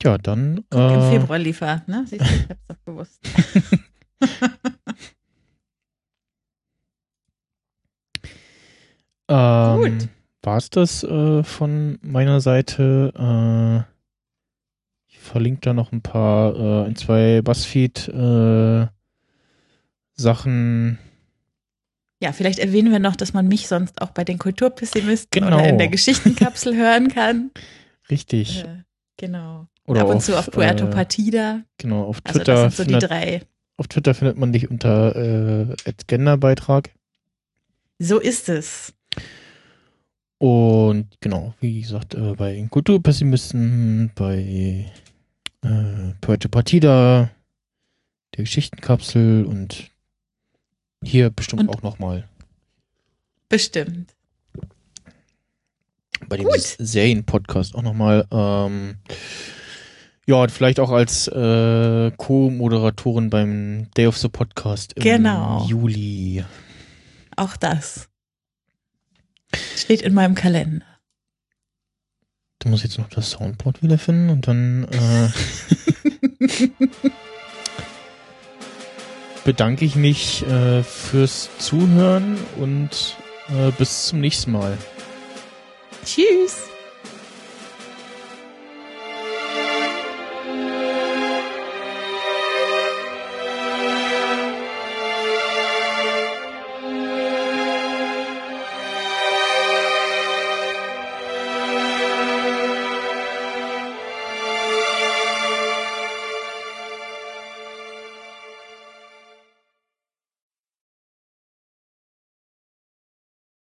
Ja, dann.
Kommt äh, Im Februar liefert, ne? Siehst du, ich hab's doch gewusst.
ähm, Gut. War es das äh, von meiner Seite? Äh, ich verlinke da noch ein paar, äh, ein, zwei Buzzfeed äh, Sachen
ja, vielleicht erwähnen wir noch, dass man mich sonst auch bei den Kulturpessimisten genau. oder in der Geschichtenkapsel hören kann.
Richtig.
Äh, genau.
Oder
ab und
auf,
zu auf Puerto äh, Partida.
Genau, auf Twitter. Also das sind so
findet, die drei.
Auf Twitter findet man dich unter äh, Genderbeitrag.
So ist es.
Und genau, wie gesagt, äh, bei Kulturpessimisten, bei äh, Puerto Partida, der Geschichtenkapsel und hier bestimmt Und auch nochmal.
Bestimmt.
Bei dem Serien-Podcast auch nochmal. Ähm, ja, vielleicht auch als äh, Co-Moderatorin beim Day of the Podcast im
genau.
Juli.
Auch das. Steht in meinem Kalender.
Du musst jetzt noch das Soundboard wiederfinden und dann äh, bedanke ich mich äh, fürs Zuhören und äh, bis zum nächsten Mal.
Tschüss.